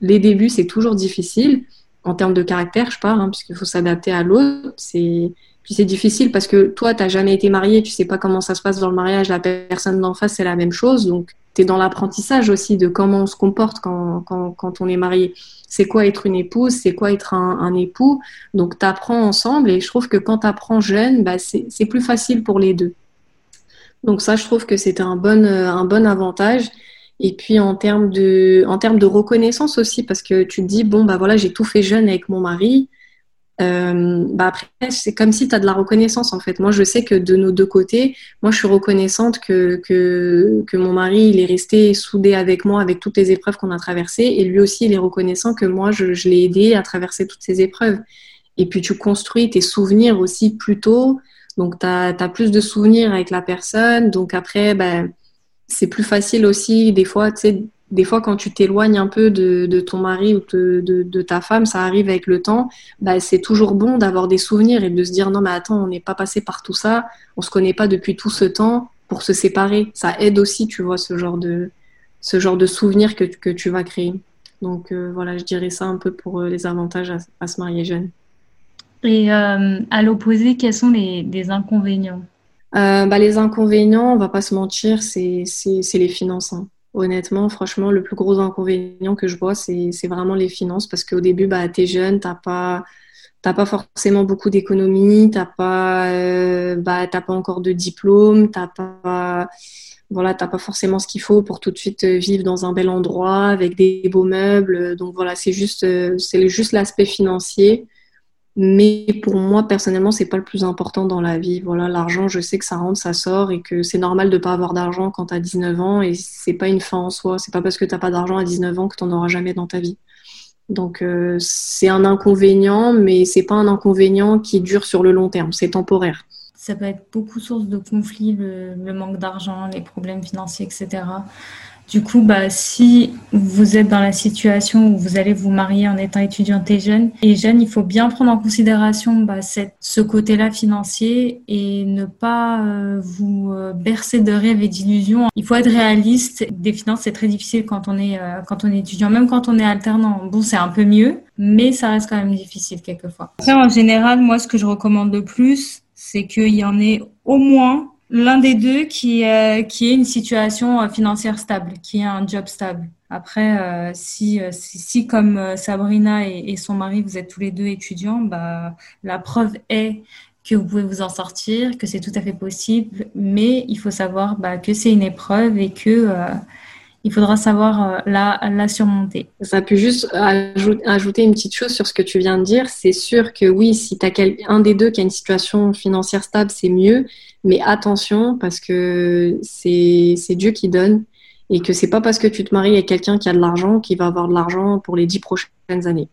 Les débuts c'est toujours difficile en termes de caractère, je parle, hein, puisqu'il faut s'adapter à l'autre. C'est puis c'est difficile parce que toi, tu n'as jamais été marié, tu sais pas comment ça se passe dans le mariage, la personne d'en face, c'est la même chose. Donc, tu es dans l'apprentissage aussi de comment on se comporte quand, on est marié. C'est quoi être une épouse, c'est quoi être un, époux? Donc, tu apprends ensemble et je trouve que quand tu apprends jeune, bah, c'est plus facile pour les deux. Donc ça, je trouve que c'était un bon, un bon avantage. Et puis en termes de, en termes de reconnaissance aussi, parce que tu te dis, bon, bah voilà, j'ai tout fait jeune avec mon mari, euh, bah après, c'est comme si tu as de la reconnaissance en fait. Moi, je sais que de nos deux côtés, moi, je suis reconnaissante que, que, que mon mari, il est resté soudé avec moi avec toutes les épreuves qu'on a traversées et lui aussi, il est reconnaissant que moi, je, l'ai aidé à traverser toutes ces épreuves. Et puis, tu construis tes souvenirs aussi plus tôt. Donc, tu as, plus de souvenirs avec la personne. Donc, après, bah, c'est plus facile aussi, des fois, tu sais, des fois, quand tu t'éloignes un peu de, ton mari ou de, ta femme, ça arrive avec le temps, bah, c'est toujours bon d'avoir des souvenirs et de se dire non, mais attends, on n'est pas passé par tout ça, on se connaît pas depuis tout ce temps pour se séparer. Ça aide aussi, tu vois, ce genre de, ce genre de souvenirs que, que tu vas créer. Donc euh, voilà, je dirais ça un peu pour euh, les avantages à, se marier jeune. Et euh, à l'opposé, quels sont les, inconvénients? Bah, Les inconvénients, on va pas se mentir, c'est les finances. Hein. Honnêtement, franchement, le plus gros inconvénient que je vois, c'est vraiment les finances parce qu'au début, bah, tu es jeune, tu pas, pas forcément beaucoup d'économies, tu n'as pas, euh, bah, pas encore de diplôme, tu pas, voilà, pas forcément ce qu'il faut pour tout de suite vivre dans un bel endroit avec des beaux meubles. Donc voilà, c'est juste, euh, c'est juste l'aspect financier. Mais pour moi, personnellement, c'est pas le plus important dans la vie. Voilà, l'argent, je sais que ça rentre, ça sort et que c'est normal de pas avoir d'argent quand tu as 19 ans et c'est pas une fin en soi. C'est pas parce que t'as pas d'argent à 19 ans que tu n'en auras jamais dans ta vie. Donc, euh, c'est un inconvénient, mais c'est pas un inconvénient qui dure sur le long terme. C'est temporaire. Ça peut être beaucoup source de conflits, le manque d'argent, les problèmes financiers, etc. Du coup, bah, si vous êtes dans la situation où vous allez vous marier en étant étudiante et jeune, et jeune, il faut bien prendre en considération bah, ce côté-là financier et ne pas euh, vous euh, bercer de rêves et d'illusions. Il faut être réaliste. Des finances, c'est très difficile quand on est euh, quand on est étudiant, même quand on est alternant. Bon, c'est un peu mieux, mais ça reste quand même difficile quelquefois. En général, moi, ce que je recommande le plus, c'est qu'il y en ait au moins l'un des deux qui, est, qui est une situation euh, financière stable, qui est un job stable. Après, euh, si, euh, si, si, comme Sabrina et, son mari, vous êtes tous les deux étudiants, bah, la preuve est que vous pouvez vous en sortir, que c'est tout à fait possible, mais il faut savoir bah, que c'est une épreuve et que il faudra savoir la, la surmonter. Ça peut juste ajouter une petite chose sur ce que tu viens de dire. C'est sûr que oui, si tu as un des deux qui a une situation financière stable, c'est mieux. Mais attention, parce que c'est Dieu qui donne et que c'est pas parce que tu te maries avec quelqu'un qui a de l'argent qu'il va avoir de l'argent pour les dix prochaines années.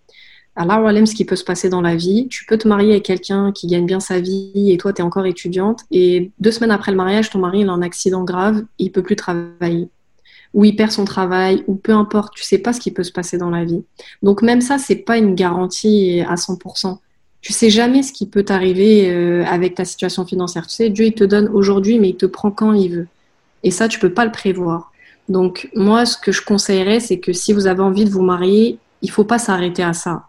Alors, ce qui peut se passer dans la vie, tu peux te marier avec quelqu'un qui gagne bien sa vie et toi, tu es encore étudiante et deux semaines après le mariage, ton mari il a un accident grave, il peut plus travailler ou il perd son travail, ou peu importe, tu sais pas ce qui peut se passer dans la vie. Donc même ça, c'est pas une garantie à 100% tu sais jamais ce qui peut t'arriver euh, avec ta situation financière. Tu sais, Dieu, il te donne aujourd'hui, mais il te prend quand il veut. Et ça, tu peux pas le prévoir. Donc, moi, ce que je conseillerais, c'est que si vous avez envie de vous marier, il faut pas s'arrêter à ça.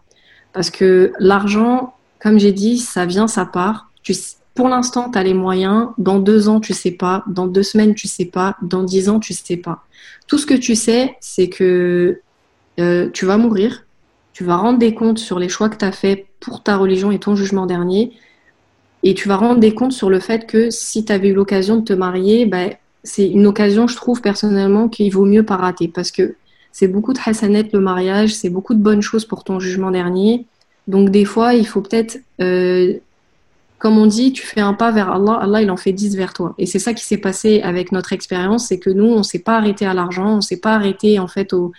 Parce que l'argent, comme j'ai dit, ça vient, ça part. Tu, pour l'instant, tu as les moyens. Dans deux ans, tu sais pas. Dans deux semaines, tu sais pas. Dans dix ans, tu sais pas. Tout ce que tu sais, c'est que euh, tu vas mourir. Tu vas rendre des comptes sur les choix que tu as faits pour ta religion et ton jugement dernier. Et tu vas rendre des comptes sur le fait que si tu avais eu l'occasion de te marier, ben, c'est une occasion, je trouve personnellement, qu'il vaut mieux pas rater. Parce que c'est beaucoup de hasanet le mariage, c'est beaucoup de bonnes choses pour ton jugement dernier. Donc des fois, il faut peut-être euh, comme on dit, tu fais un pas vers Allah, Allah il en fait dix vers toi. Et c'est ça qui s'est passé avec notre expérience, c'est que nous, on s'est pas arrêté à l'argent, on s'est pas arrêté en fait au,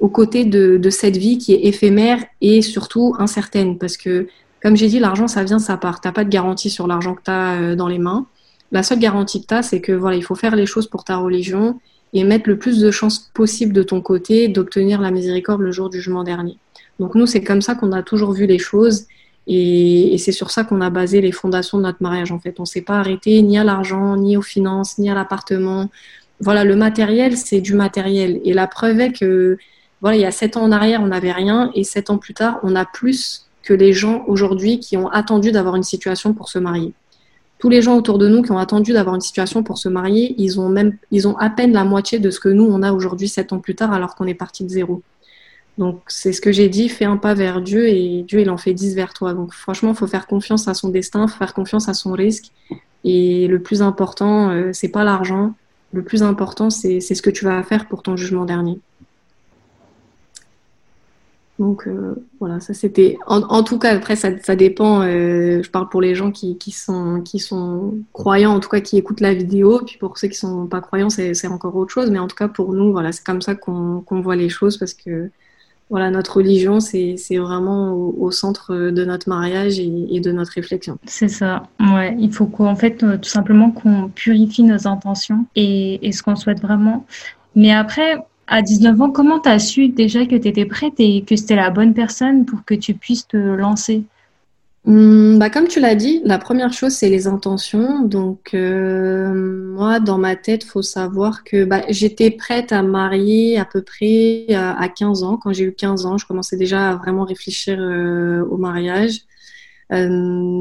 aux côtés de, de, cette vie qui est éphémère et surtout incertaine. Parce que, comme j'ai dit, l'argent, ça vient, ça part. Tu n'as pas de garantie sur l'argent que tu as euh, dans les mains. La seule garantie que tu as, c'est que voilà, il faut faire les choses pour ta religion et mettre le plus de chances possible de ton côté d'obtenir la miséricorde le jour du jugement dernier. Donc nous, c'est comme ça qu'on a toujours vu les choses et, c'est sur ça qu'on a basé les fondations de notre mariage, en fait. On s'est pas arrêté ni à l'argent, ni aux finances, ni à l'appartement. Voilà, le matériel, c'est du matériel. Et la preuve est que, voilà, il y a sept ans en arrière, on n'avait rien, et sept ans plus tard, on a plus que les gens aujourd'hui qui ont attendu d'avoir une situation pour se marier. Tous les gens autour de nous qui ont attendu d'avoir une situation pour se marier, ils ont même, ils ont à peine la moitié de ce que nous on a aujourd'hui sept ans plus tard, alors qu'on est parti de zéro. Donc c'est ce que j'ai dit, fais un pas vers Dieu et Dieu il en fait dix vers toi. Donc franchement, il faut faire confiance à son destin, faut faire confiance à son risque. Et le plus important, euh, c'est pas l'argent. Le plus important, c'est ce que tu vas faire pour ton jugement dernier. Donc euh, voilà, ça c'était. En, tout cas, après ça, ça dépend. Euh, je parle pour les gens qui, qui, sont qui sont croyants, en tout cas qui écoutent la vidéo. Puis pour ceux qui sont pas croyants, c'est encore autre chose. Mais en tout cas pour nous, voilà, c'est comme ça qu'on voit les choses parce que voilà, notre religion, c'est vraiment au, centre de notre mariage et, de notre réflexion. C'est ça, ouais. Il faut qu'en fait, euh, tout simplement qu'on purifie nos intentions et, ce qu'on souhaite vraiment. Mais après, à 19 ans, comment tu as su déjà que tu étais prête et que c'était la bonne personne pour que tu puisses te lancer? Hmm, bah, comme tu l'as dit, la première chose, c'est les intentions. Donc, euh, moi, dans ma tête, faut savoir que bah, j'étais prête à marier à peu près à, à 15 ans. Quand j'ai eu 15 ans, je commençais déjà à vraiment réfléchir euh, au mariage. Euh,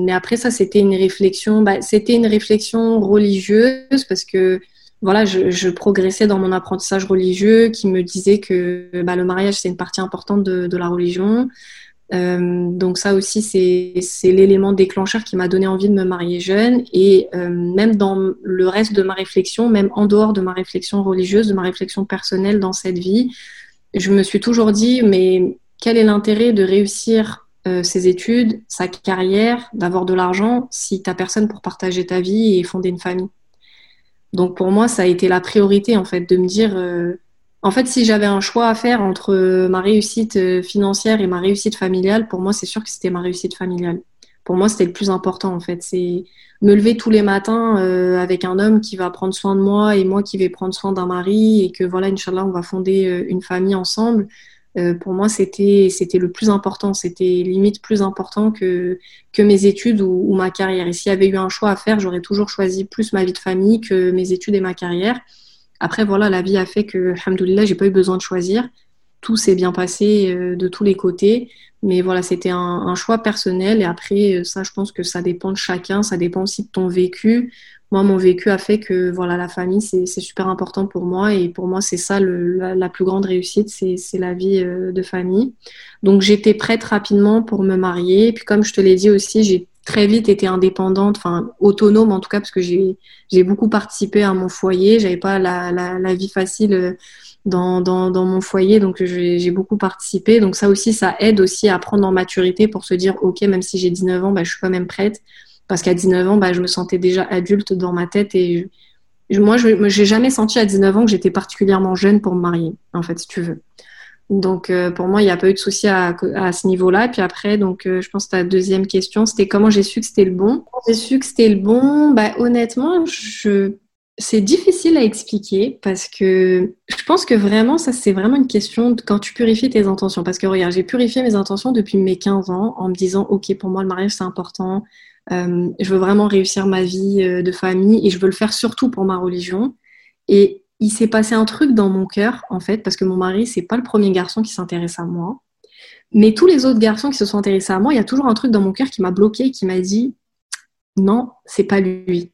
mais après ça, c'était une réflexion. Bah, c'était une réflexion religieuse parce que voilà, je, progressais dans mon apprentissage religieux qui me disait que bah, le mariage, c'est une partie importante de la religion. Euh, donc ça aussi, c'est l'élément déclencheur qui m'a donné envie de me marier jeune. Et euh, même dans le reste de ma réflexion, même en dehors de ma réflexion religieuse, de ma réflexion personnelle dans cette vie, je me suis toujours dit, mais quel est l'intérêt de réussir euh, ses études, sa carrière, d'avoir de l'argent si tu n'as personne pour partager ta vie et fonder une famille? Donc pour moi, ça a été la priorité en fait de me dire en fait, si j'avais un choix à faire entre euh, ma réussite euh, financière et ma réussite familiale, pour moi, c'est sûr que c'était ma réussite familiale. Pour moi, c'était le plus important, en fait. C'est me lever tous les matins euh, avec un homme qui va prendre soin de moi et moi qui vais prendre soin d'un mari et que, voilà, Inch'Allah, on va fonder une famille ensemble. pour moi, c'était c'était le plus important. C'était limite plus important que, que mes études ou, ou ma carrière. Et s'il y avait eu un choix à faire, j'aurais toujours choisi plus ma vie de famille que mes études et ma carrière. Après, voilà, la vie a fait que, alhamdoulilah, j'ai pas eu besoin de choisir. Tout s'est bien passé euh, de tous les côtés. Mais voilà, c'était un, choix personnel. Et après, euh, ça, je pense que ça dépend de chacun. Ça dépend aussi de ton vécu. Moi, mon vécu a fait que, voilà, la famille, c'est super important pour moi. Et pour moi, c'est ça la, plus grande réussite, c'est la vie euh, de famille. Donc, j'étais prête rapidement pour me marier. Et puis, comme je te l'ai dit aussi, j'ai très vite été indépendante, enfin autonome en tout cas, parce que j'ai beaucoup participé à mon foyer. J'avais pas la, la, vie facile euh, dans mon foyer, donc j'ai beaucoup participé. Donc ça aussi, ça aide aussi à prendre en maturité pour se dire, ok, même si j'ai 19 ans, bah, je suis quand même prête. Parce qu'à 19 ans, bah, je me sentais déjà adulte dans ma tête et moi, je n'ai jamais senti à 19 ans que j'étais particulièrement jeune pour me marier, en fait, si tu veux. Donc euh, pour moi, il n'y a pas eu de souci à, ce niveau-là. Puis après, donc euh, je pense que ta deuxième question, c'était comment j'ai su que c'était le bon? J'ai su que c'était le bon? Bah honnêtement, je c'est difficile à expliquer parce que je pense que vraiment, ça c'est vraiment une question de quand tu purifies tes intentions. Parce que regarde, j'ai purifié mes intentions depuis mes 15 ans en me disant, ok, pour moi le mariage c'est important. Euh, je veux vraiment réussir ma vie de famille et je veux le faire surtout pour ma religion. Et il s'est passé un truc dans mon cœur, en fait, parce que mon mari, c'est pas le premier garçon qui s'intéresse à moi. Mais tous les autres garçons qui se sont intéressés à moi, il y a toujours un truc dans mon cœur qui m'a bloqué, qui m'a dit non, c'est pas lui.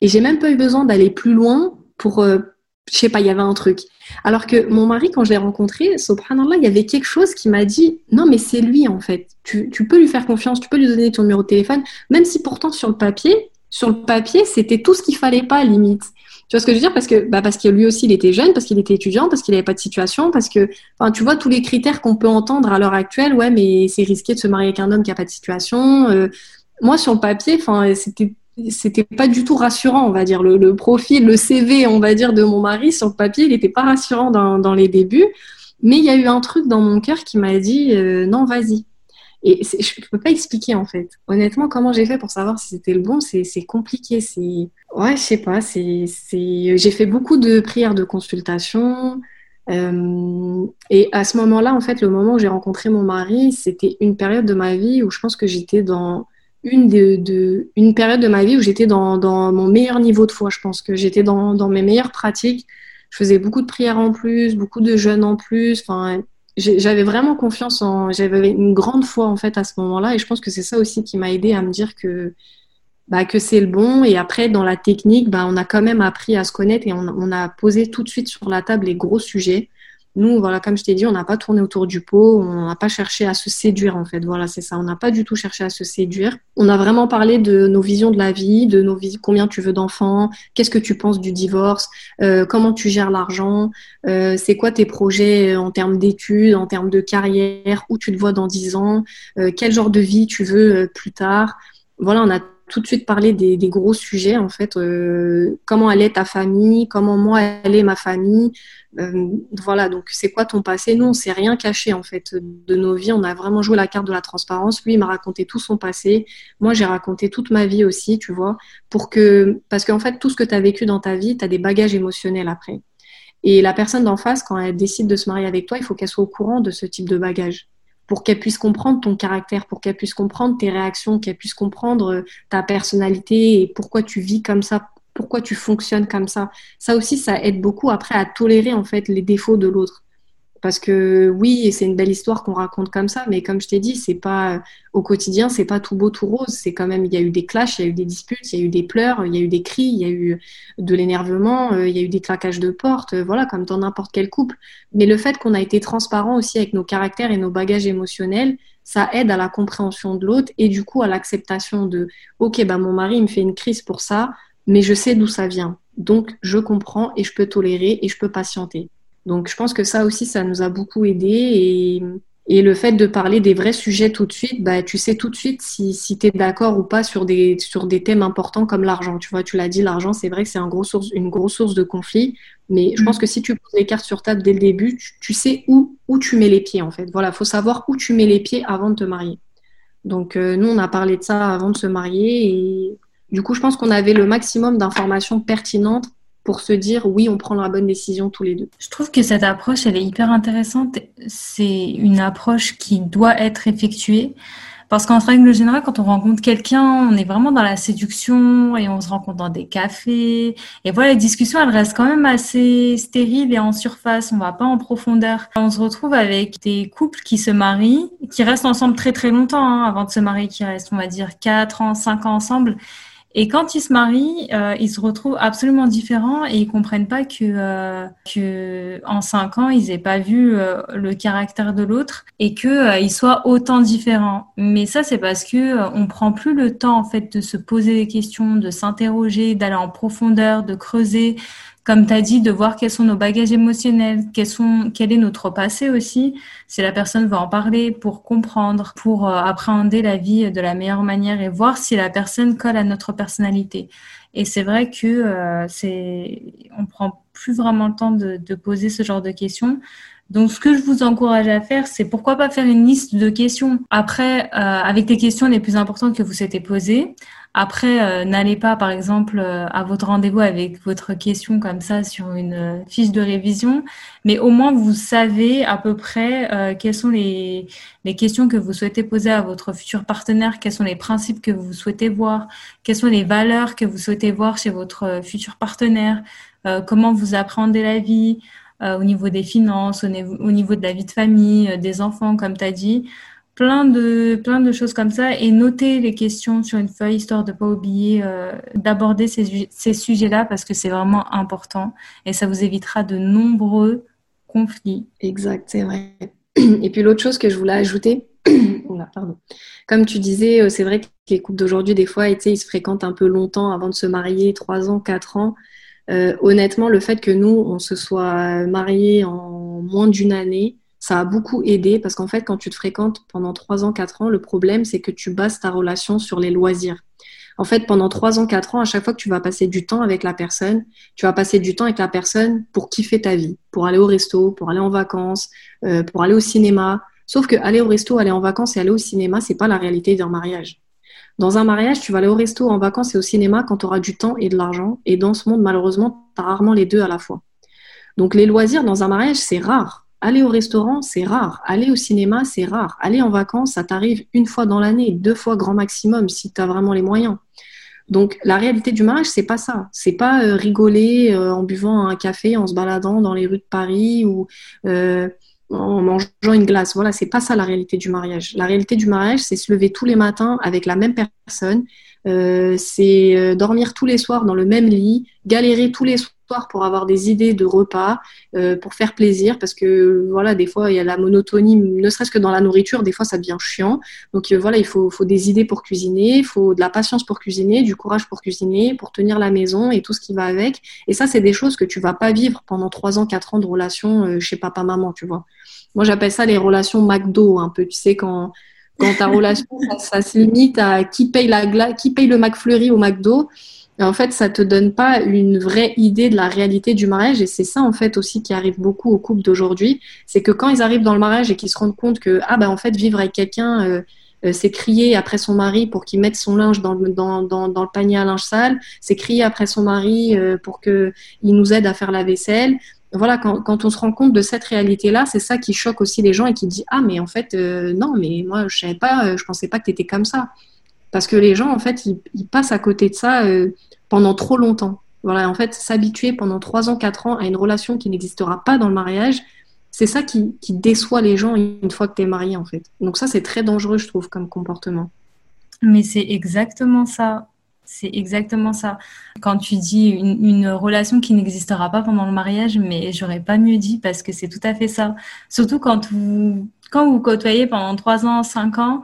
Et j'ai même pas eu besoin d'aller plus loin pour, euh, je sais pas, il y avait un truc. Alors que mon mari, quand je l'ai rencontré, subhanallah, il y avait quelque chose qui m'a dit, non, mais c'est lui en fait. Tu, tu, peux lui faire confiance, tu peux lui donner ton numéro de téléphone, même si pourtant sur le papier, sur le papier, c'était tout ce qu'il fallait pas, limite. Tu vois ce que je veux dire? Parce que, bah parce que lui aussi, il était jeune, parce qu'il était étudiant, parce qu'il n'avait pas de situation, parce que, enfin, tu vois, tous les critères qu'on peut entendre à l'heure actuelle, ouais, mais c'est risqué de se marier avec un homme qui n'a pas de situation. Euh, moi, sur le papier, enfin, c'était c'était pas du tout rassurant, on va dire. Le, profil, le CV, on va dire, de mon mari sur le papier, il n'était pas rassurant dans, dans, les débuts. Mais il y a eu un truc dans mon cœur qui m'a dit euh, non, vas-y. Et je peux pas expliquer en fait. Honnêtement, comment j'ai fait pour savoir si c'était le bon, c'est compliqué. Ouais, je sais pas. J'ai fait beaucoup de prières de consultation. Euh, et à ce moment-là, en fait, le moment où j'ai rencontré mon mari, c'était une période de ma vie où je pense que j'étais dans une, de, une période de ma vie où j'étais dans, dans, mon meilleur niveau de foi. Je pense que j'étais dans, dans, mes meilleures pratiques. Je faisais beaucoup de prières en plus, beaucoup de jeûnes en plus. Enfin, j'avais vraiment confiance en, j'avais une grande foi en fait à ce moment-là, et je pense que c'est ça aussi qui m'a aidé à me dire que bah, c'est le bon. Et après, dans la technique, bah, on a quand même appris à se connaître et on a posé tout de suite sur la table les gros sujets. Nous, voilà, comme je t'ai dit, on n'a pas tourné autour du pot, on n'a pas cherché à se séduire en fait. Voilà, c'est ça. On n'a pas du tout cherché à se séduire. On a vraiment parlé de nos visions de la vie, de nos vies, combien tu veux d'enfants, qu'est-ce que tu penses du divorce, euh, comment tu gères l'argent, euh, c'est quoi tes projets en termes d'études, en termes de carrière, où tu te vois dans dix ans, euh, quel genre de vie tu veux plus tard. Voilà, on a tout de suite parler des, gros sujets, en fait. Euh, comment est ta famille, comment moi est ma famille. Euh, voilà, donc c'est quoi ton passé? Nous, on s'est rien caché, en fait, de nos vies. On a vraiment joué la carte de la transparence. Lui, il m'a raconté tout son passé. Moi, j'ai raconté toute ma vie aussi, tu vois. Pour que... Parce qu'en fait, tout ce que tu as vécu dans ta vie, tu as des bagages émotionnels après. Et la personne d'en face, quand elle décide de se marier avec toi, il faut qu'elle soit au courant de ce type de bagages pour qu'elle puisse comprendre ton caractère, pour qu'elle puisse comprendre tes réactions, qu'elle puisse comprendre euh, ta personnalité et pourquoi tu vis comme ça, pourquoi tu fonctionnes comme ça. Ça aussi, ça aide beaucoup après à tolérer en fait les défauts de l'autre. Parce que oui, c'est une belle histoire qu'on raconte comme ça, mais comme je t'ai dit, c'est pas au quotidien, c'est pas tout beau, tout rose. C'est quand même, il y a eu des clashs, il y a eu des disputes, il y a eu des pleurs, il y a eu des cris, il y a eu de l'énervement, euh, il y a eu des claquages de portes, euh, voilà, comme dans n'importe quel couple. Mais le fait qu'on a été transparent aussi avec nos caractères et nos bagages émotionnels, ça aide à la compréhension de l'autre et du coup à l'acceptation de, ok, bah mon mari me fait une crise pour ça, mais je sais d'où ça vient. Donc je comprends et je peux tolérer et je peux patienter. Donc je pense que ça aussi, ça nous a beaucoup aidé et, et le fait de parler des vrais sujets tout de suite, bah, tu sais tout de suite si, si tu es d'accord ou pas sur des, sur des thèmes importants comme l'argent. Tu vois, tu l'as dit, l'argent, c'est vrai que c'est un gros source, une grosse source de conflit, mais je pense mm. que si tu poses les cartes sur table dès le début, tu, sais où, où tu mets les pieds en fait. Voilà, faut savoir où tu mets les pieds avant de te marier. Donc euh, nous, on a parlé de ça avant de se marier et du coup, je pense qu'on avait le maximum d'informations pertinentes pour se dire oui, on prend la bonne décision tous les deux. Je trouve que cette approche, elle est hyper intéressante. C'est une approche qui doit être effectuée. Parce qu'en règle générale, quand on rencontre quelqu'un, on est vraiment dans la séduction et on se rencontre dans des cafés. Et voilà, les discussions, elles restent quand même assez stériles et en surface. On va pas en profondeur. On se retrouve avec des couples qui se marient, qui restent ensemble très très longtemps hein, avant de se marier, qui restent, on va dire, 4 ans, 5 ans ensemble. Et quand ils se marient, euh, ils se retrouvent absolument différents et ils comprennent pas que, euh, que en cinq ans ils aient pas vu euh, le caractère de l'autre et que euh, ils soient autant différents. Mais ça c'est parce que on prend plus le temps en fait de se poser des questions, de s'interroger, d'aller en profondeur, de creuser comme tu as dit, de voir quels sont nos bagages émotionnels, quel est notre passé aussi, si la personne va en parler pour comprendre, pour euh, appréhender la vie de la meilleure manière et voir si la personne colle à notre personnalité. Et c'est vrai que euh, c'est, on prend plus vraiment le temps de, poser ce genre de questions. Donc, ce que je vous encourage à faire, c'est pourquoi pas faire une liste de questions après, euh, avec les questions les plus importantes que vous souhaitez poser. Après, euh, n'allez pas, par exemple, euh, à votre rendez-vous avec votre question comme ça sur une euh, fiche de révision, mais au moins vous savez à peu près quelles sont les, les questions que vous souhaitez poser à votre futur partenaire, quels sont les principes que vous souhaitez voir, quelles sont les valeurs que vous souhaitez voir chez votre futur partenaire, comment vous appréhendez la vie, au niveau des finances, au niveau, au niveau de la vie de famille, des enfants, comme tu as dit plein de, plein de choses comme ça et noter les questions sur une feuille histoire de ne pas oublier euh, d'aborder ces, ces sujets-là parce que c'est vraiment important et ça vous évitera de nombreux conflits. Exact, c'est vrai. Et puis l'autre chose que je voulais ajouter. Comme tu disais, euh, c'est vrai que les couples d'aujourd'hui, des fois, ils se fréquentent un peu longtemps avant de se marier, 3 ans, 4 ans. Euh, honnêtement, le fait que nous, on se soit mariés en moins d'une année, ça a beaucoup aidé parce qu'en fait, quand tu te fréquentes pendant 3 ans, 4 ans, le problème, c'est que tu bases ta relation sur les loisirs. En fait, pendant 3 ans, 4 ans, à chaque fois que tu vas passer du temps avec la personne, tu vas passer du temps avec la personne pour kiffer ta vie, pour aller au resto, pour aller en vacances, euh, pour aller au cinéma. Sauf que aller au resto, aller en vacances et aller au cinéma, c'est pas la réalité d'un mariage. Dans un mariage, tu vas aller au resto, en vacances et au cinéma quand tu auras du temps et de l'argent. Et dans ce monde, malheureusement, tu as rarement les deux à la fois. Donc les loisirs dans un mariage, c'est rare. Aller au restaurant, c'est rare. Aller au cinéma, c'est rare. Aller en vacances, ça t'arrive une fois dans l'année, deux fois grand maximum si tu as vraiment les moyens. Donc la réalité du mariage, c'est pas ça. C'est pas euh, rigoler euh, en buvant un café, en se baladant dans les rues de Paris ou euh, en mangeant une glace. Voilà, c'est pas ça la réalité du mariage. La réalité du mariage, c'est se lever tous les matins avec la même personne, euh, c'est euh, dormir tous les soirs dans le même lit, galérer tous les soirs pour avoir des idées de repas, euh, pour faire plaisir, parce que voilà, des fois il y a la monotonie, ne serait-ce que dans la nourriture, des fois ça devient chiant. Donc voilà, il faut, des idées pour cuisiner, il faut de la patience pour cuisiner, du courage pour cuisiner, pour tenir la maison et tout ce qui va avec. Et ça, c'est des choses que tu vas pas vivre pendant trois ans, quatre ans de relation chez papa-maman, tu vois. Moi, j'appelle ça les relations McDo, un peu. Tu sais, quand quand ta relation, ça, se limite à qui paye, la qui paye le McFlurry au McDo. En fait, ça te donne pas une vraie idée de la réalité du mariage. Et c'est ça, en fait, aussi qui arrive beaucoup aux couples d'aujourd'hui. C'est que quand ils arrivent dans le mariage et qu'ils se rendent compte que, ah, ben, en fait, vivre avec quelqu'un, euh, euh, c'est crier après son mari pour qu'il mette son linge dans le, panier à linge sale, c'est crier après son mari euh, pour qu'il nous aide à faire la vaisselle, voilà, quand, on se rend compte de cette réalité-là, c'est ça qui choque aussi les gens et qui dit ah mais en fait non mais moi je savais pas, je pensais pas que tu étais comme ça, parce que les gens en fait ils, passent à côté de ça euh, pendant trop longtemps. Voilà, en fait s'habituer pendant 3 ans, 4 ans à une relation qui n'existera pas dans le mariage, c'est ça qui, qui, déçoit les gens une fois que tu es marié en fait. Donc ça c'est très dangereux je trouve comme comportement. Mais c'est exactement ça. C'est exactement ça. Quand tu dis une, relation qui n'existera pas pendant le mariage, mais j'aurais pas mieux dit parce que c'est tout à fait ça. Surtout quand vous, quand vous côtoyez pendant 3 ans, 5 ans,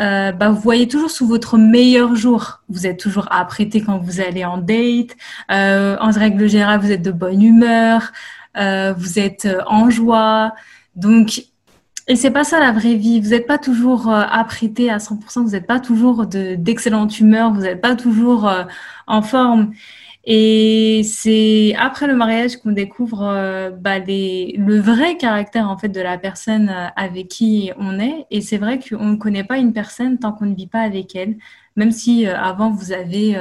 euh, bah, vous voyez toujours sous votre meilleur jour. Vous êtes toujours apprêté quand vous allez en date. Euh, en règle générale, vous êtes de bonne humeur. Euh, vous êtes en joie. Donc, et c'est pas ça la vraie vie. Vous n'êtes pas toujours euh, apprêté à 100%, vous n'êtes pas toujours d'excellente humeur, vous n'êtes pas toujours euh, en forme. Et c'est après le mariage qu'on découvre euh, bah, le vrai caractère en fait de la personne avec qui on est. Et c'est vrai qu'on ne connaît pas une personne tant qu'on ne vit pas avec elle, même si avant vous avez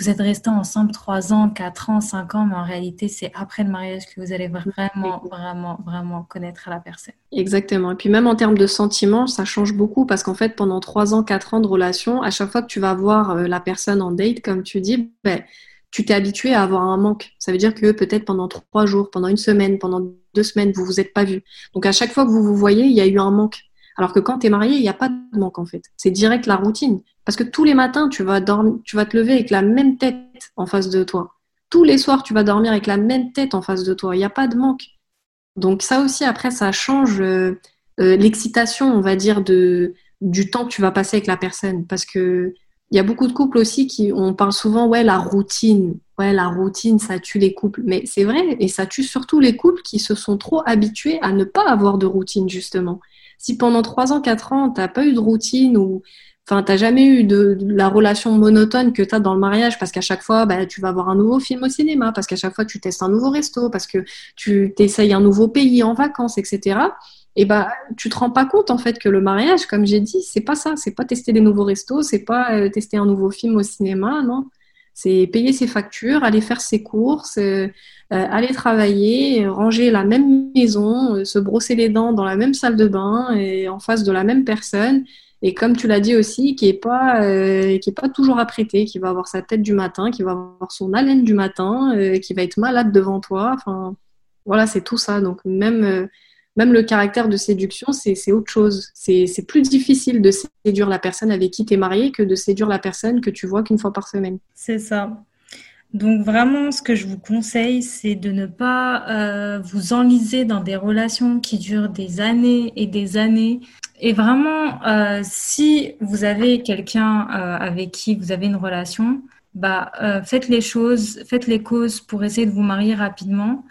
vous êtes restés ensemble 3 ans, 4 ans, 5 ans, mais en réalité, c'est après le mariage que vous allez vraiment, vraiment, vraiment connaître la personne. Exactement. Et puis même en termes de sentiments, ça change beaucoup parce qu'en fait, pendant 3 ans, 4 ans de relation, à chaque fois que tu vas voir euh, la personne en date, comme tu dis, ben, tu t'es habitué à avoir un manque. Ça veut dire que peut-être pendant 3 jours, pendant une semaine, pendant deux semaines, vous vous êtes pas vus. Donc à chaque fois que vous vous voyez, il y a eu un manque. Alors que quand tu es marié, il n'y a pas de manque en fait. C'est direct la routine. Parce que tous les matins, tu vas, dormir, tu vas te lever avec la même tête en face de toi. Tous les soirs, tu vas dormir avec la même tête en face de toi. Il n'y a pas de manque. Donc ça aussi, après, ça change euh, euh, l'excitation, on va dire, du temps que tu vas passer avec la personne. Parce que il y a beaucoup de couples aussi qui, on parle souvent, ouais, la routine. Ouais, la routine, ça tue les couples. Mais c'est vrai, et ça tue surtout les couples qui se sont trop habitués à ne pas avoir de routine, justement. Si pendant 3 ans, 4 ans, tu n'as pas eu de routine ou Enfin, t'as jamais eu de, la relation monotone que tu as dans le mariage parce qu'à chaque fois, bah, tu vas voir un nouveau film au cinéma, parce qu'à chaque fois, tu testes un nouveau resto, parce que tu t'essayes un nouveau pays en vacances, etc. Et bah, tu te rends pas compte en fait que le mariage, comme j'ai dit, c'est pas ça. C'est pas tester des nouveaux restos, c'est pas euh, tester un nouveau film au cinéma, non. C'est payer ses factures, aller faire ses courses, euh, euh, aller travailler, ranger la même maison, se brosser les dents dans la même salle de bain et en face de la même personne et comme tu l'as dit aussi, qui est pas qui est pas toujours apprêté, qui va avoir sa tête du matin, qui va avoir son haleine du matin, qui va être malade devant toi. Enfin, voilà, c'est tout ça. Donc même même le caractère de séduction, c'est autre chose. C'est plus difficile de séduire la personne avec qui tu es marié que de séduire la personne que tu vois qu'une fois par semaine. C'est ça. Donc vraiment, ce que je vous conseille, c'est de ne pas euh, vous enliser dans des relations qui durent des années et des années. Et vraiment, euh, si vous avez quelqu'un euh, avec qui vous avez une relation, bah, faites les choses, faites les causes pour essayer de vous marier rapidement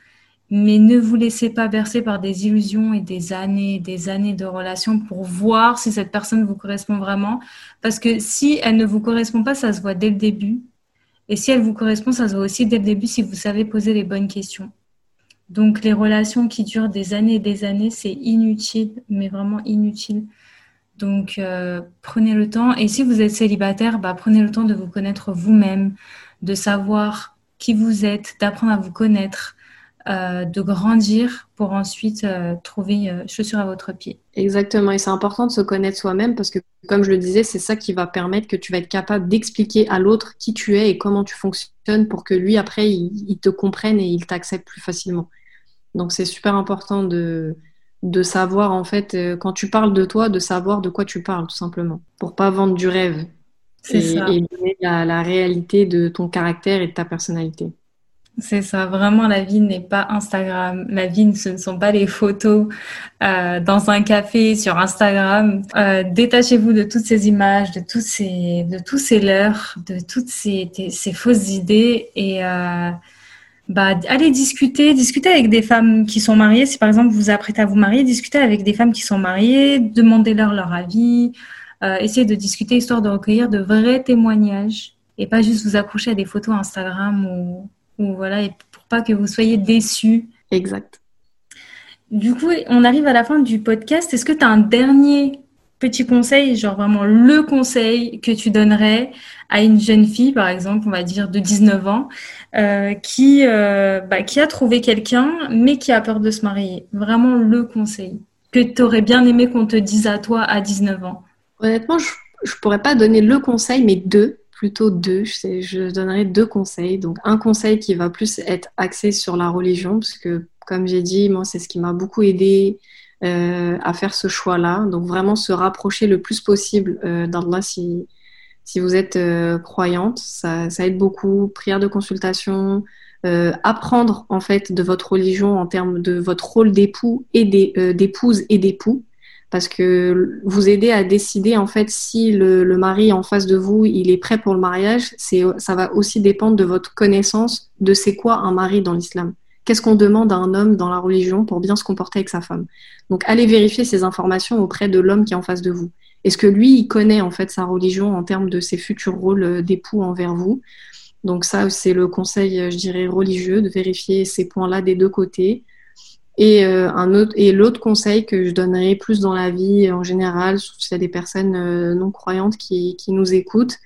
mais ne vous laissez pas bercer par des illusions et des années, des années de relations pour voir si cette personne vous correspond vraiment. Parce que si elle ne vous correspond pas, ça se voit dès le début. Et si elle vous correspond, ça se voit aussi dès le début si vous savez poser les bonnes questions. Donc les relations qui durent des années et des années, c'est inutile, mais vraiment inutile. Donc euh, prenez le temps. Et si vous êtes célibataire, bah, prenez le temps de vous connaître vous-même, de savoir qui vous êtes, d'apprendre à vous connaître euh, de grandir pour ensuite euh, trouver euh, chaussure à votre pied. Exactement, et c'est important de se connaître soi-même parce que, comme je le disais, c'est ça qui va permettre que tu vas être capable d'expliquer à l'autre qui tu es et comment tu fonctionnes pour que lui, après, il, te comprenne et il t'accepte plus facilement. Donc, c'est super important de, de savoir, en fait, quand tu parles de toi, de savoir de quoi tu parles, tout simplement, pour pas vendre du rêve. Et, et, donner la réalité de ton caractère et de ta personnalité. C'est ça, vraiment la vie n'est pas Instagram. La vie, ce ne sont pas les photos euh, dans un café sur Instagram. Euh, détachez-vous de toutes ces images, de tous ces, de tous ces leurres, de toutes ces, ces fausses idées et euh, bah, allez discuter, discuter avec des femmes qui sont mariées. Si par exemple vous vous apprêtez à vous marier, discutez avec des femmes qui sont mariées, demandez-leur leur avis, euh, essayez de discuter histoire de recueillir de vrais témoignages et pas juste vous accrocher à des photos Instagram ou voilà, et pour pas que vous soyez déçus. Exact. Du coup, on arrive à la fin du podcast. Est-ce que tu as un dernier petit conseil, genre vraiment le conseil que tu donnerais à une jeune fille, par exemple, on va dire de 19 ans, euh, qui, euh, bah, qui a trouvé quelqu'un, mais qui a peur de se marier? Vraiment le conseil que tu aurais bien aimé qu'on te dise à toi à 19 ans. Honnêtement, je ne pourrais pas donner le conseil, mais deux plutôt deux. Je, donnerai deux conseils. Donc, un conseil qui va plus être axé sur la religion, parce que, comme j'ai dit, moi, c'est ce qui m'a beaucoup aidé euh, à faire ce choix-là. Donc, vraiment se rapprocher le plus possible euh, d'Allah si, si vous êtes euh, croyante. Ça, ça, aide beaucoup. Prière de consultation. Apprendre en fait de votre religion en termes de votre rôle d'époux et d'épouse et d'époux parce que vous aider à décider en fait si le, le, mari en face de vous il est prêt pour le mariage, c'est ça va aussi dépendre de votre connaissance de c'est quoi un mari dans l'islam. Qu'est-ce qu'on demande à un homme dans la religion pour bien se comporter avec sa femme? Donc allez vérifier ces informations auprès de l'homme qui est en face de vous. Est-ce que lui il connaît en fait sa religion en termes de ses futurs rôles d'époux envers vous? Donc ça c'est le conseil je dirais religieux de vérifier ces points-là des deux côtés et, euh, et l'autre conseil que je donnerais plus dans la vie en général, surtout s'il y a des personnes euh, non croyantes qui, qui nous écoutent,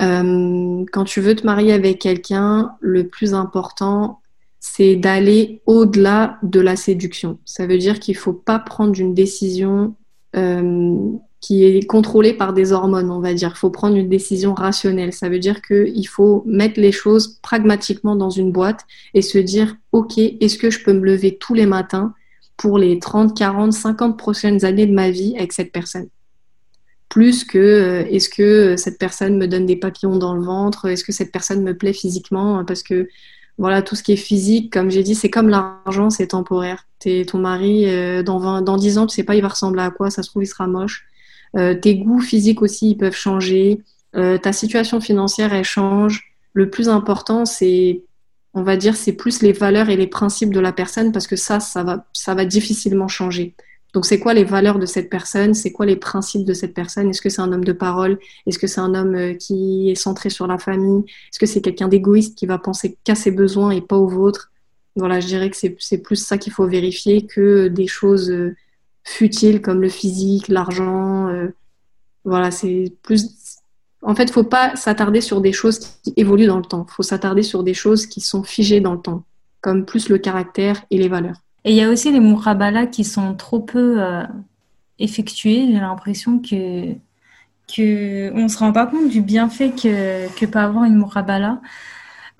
euh, quand tu veux te marier avec quelqu'un, le plus important, c'est d'aller au-delà de la séduction. Ça veut dire qu'il ne faut pas prendre une décision qui est contrôlé par des hormones, on va dire. Il faut prendre une décision rationnelle. Ça veut dire qu'il faut mettre les choses pragmatiquement dans une boîte et se dire, OK, est-ce que je peux me lever tous les matins pour les 30, 40, 50 prochaines années de ma vie avec cette personne? Plus que euh, est-ce que cette personne me donne des papillons dans le ventre, est-ce que cette personne me plaît physiquement, parce que voilà, tout ce qui est physique, comme j'ai dit, c'est comme l'argent, c'est temporaire. Ton mari, euh, dans, 20, dans 10 ans, tu sais pas, il va ressembler à quoi, ça se trouve, il sera moche. Euh, tes goûts physiques aussi, ils peuvent changer. Euh, ta situation financière, elle change. Le plus important, c'est, on va dire, c'est plus les valeurs et les principes de la personne parce que ça, ça va, ça va difficilement changer. Donc, c'est quoi les valeurs de cette personne? C'est quoi les principes de cette personne? Est-ce que c'est un homme de parole? Est-ce que c'est un homme euh, qui est centré sur la famille? Est-ce que c'est quelqu'un d'égoïste qui va penser qu'à ses besoins et pas aux vôtres? Voilà, je dirais que c'est plus ça qu'il faut vérifier que des choses futiles comme le physique, l'argent. Euh, voilà, c'est plus. En fait, faut pas s'attarder sur des choses qui évoluent dans le temps. Faut s'attarder sur des choses qui sont figées dans le temps, comme plus le caractère et les valeurs. Et il y a aussi les murabala qui sont trop peu euh, effectués. J'ai l'impression que que on se rend pas compte du bienfait que que peut avoir une murabala.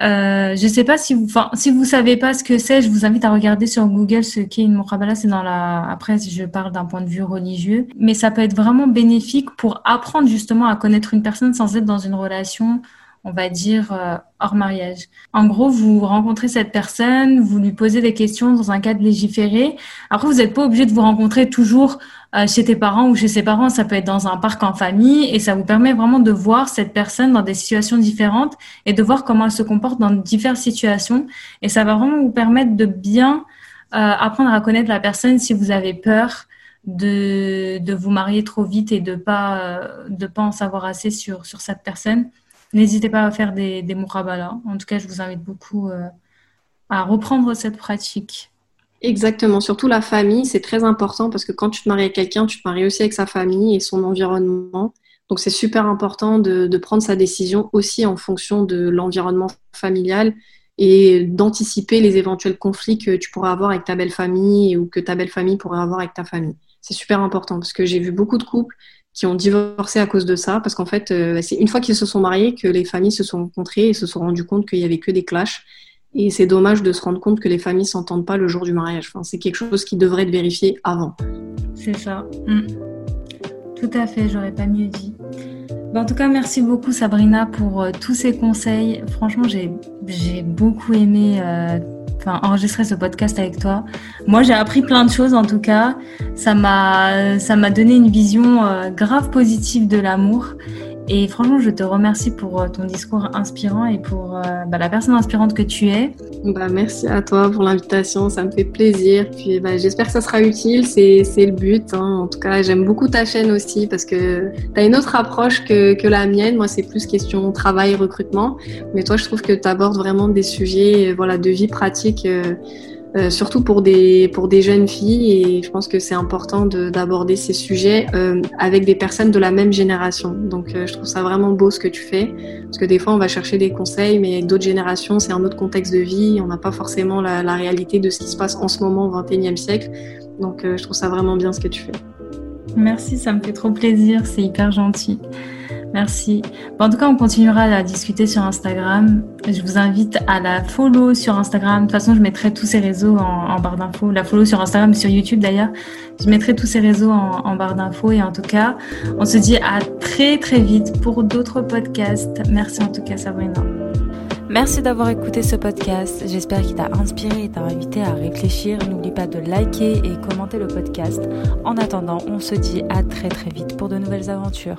Euh, je sais pas si vous, enfin, si vous savez pas ce que c'est, je vous invite à regarder sur Google ce qu'est une mukhabala. C'est dans la, après, je parle d'un point de vue religieux, mais ça peut être vraiment bénéfique pour apprendre justement à connaître une personne sans être dans une relation on va dire, euh, hors mariage. En gros, vous rencontrez cette personne, vous lui posez des questions dans un cadre légiféré. Après, vous n'êtes pas obligé de vous rencontrer toujours euh, chez tes parents ou chez ses parents. Ça peut être dans un parc en famille et ça vous permet vraiment de voir cette personne dans des situations différentes et de voir comment elle se comporte dans diverses situations. Et ça va vraiment vous permettre de bien euh, apprendre à connaître la personne si vous avez peur de, de vous marier trop vite et de pas de pas en savoir assez sur sur cette personne. N'hésitez pas à faire des, des En tout cas, je vous invite beaucoup euh, à reprendre cette pratique. Exactement, surtout la famille, c'est très important parce que quand tu te maries avec quelqu'un, tu te maries aussi avec sa famille et son environnement. Donc c'est super important de, de, prendre sa décision aussi en fonction de l'environnement familial et d'anticiper les éventuels conflits que tu pourras avoir avec ta belle famille ou que ta belle famille pourrait avoir avec ta famille. C'est super important parce que j'ai vu beaucoup de couples qui ont divorcé à cause de ça, parce qu'en fait, euh, c'est une fois qu'ils se sont mariés que les familles se sont rencontrées et se sont rendues compte qu'il y avait que des clashs. Et c'est dommage de se rendre compte que les familles s'entendent pas le jour du mariage. C'est quelque chose qui devrait être vérifié avant. C'est ça. Mm. Tout à fait, j'aurais pas mieux dit. en tout cas, merci beaucoup Sabrina pour euh, tous ces conseils. Franchement, j'ai beaucoup aimé euh, enregistrer ce podcast avec toi. Moi, j'ai appris plein de choses en tout cas. Ça m'a, ça m'a donné une vision euh, grave positive de l'amour. Et franchement, je te remercie pour euh, ton discours inspirant et pour euh, bah, la personne inspirante que tu es. Bah, merci à toi pour l'invitation, ça me fait plaisir. Puis bah, j'espère que ça sera utile, c'est, le but. Hein. En tout cas, j'aime beaucoup ta chaîne aussi parce que tu as une autre approche que, la mienne. Moi, c'est plus question travail, recrutement. Mais toi, je trouve que tu abordes vraiment des sujets voilà, de vie pratique. Euh, surtout pour des, pour des jeunes filles. Et je pense que c'est important d'aborder ces sujets euh, avec des personnes de la même génération. Donc euh, je trouve ça vraiment beau ce que tu fais. Parce que des fois, on va chercher des conseils, mais d'autres générations, c'est un autre contexte de vie. On n'a pas forcément la, la, réalité de ce qui se passe en ce moment au XXIe siècle. Donc je trouve ça vraiment bien ce que tu fais. Merci, ça me fait trop plaisir. C'est hyper gentil. Merci. en tout cas, on continuera à discuter sur Instagram. Je vous invite à la follow sur Instagram. De toute façon, je mettrai tous ces réseaux en, barre d'infos. La follow sur Instagram et sur YouTube d'ailleurs. Je mettrai tous ces réseaux en, en barre d'infos. Et en tout cas, on se dit à très très vite pour d'autres podcasts. Merci en tout cas, Sabrina. Merci d'avoir écouté ce podcast. J'espère qu'il t'a inspiré et t'a invité à réfléchir. N'oublie pas de liker et commenter le podcast. En attendant, on se dit à très très vite pour de nouvelles aventures.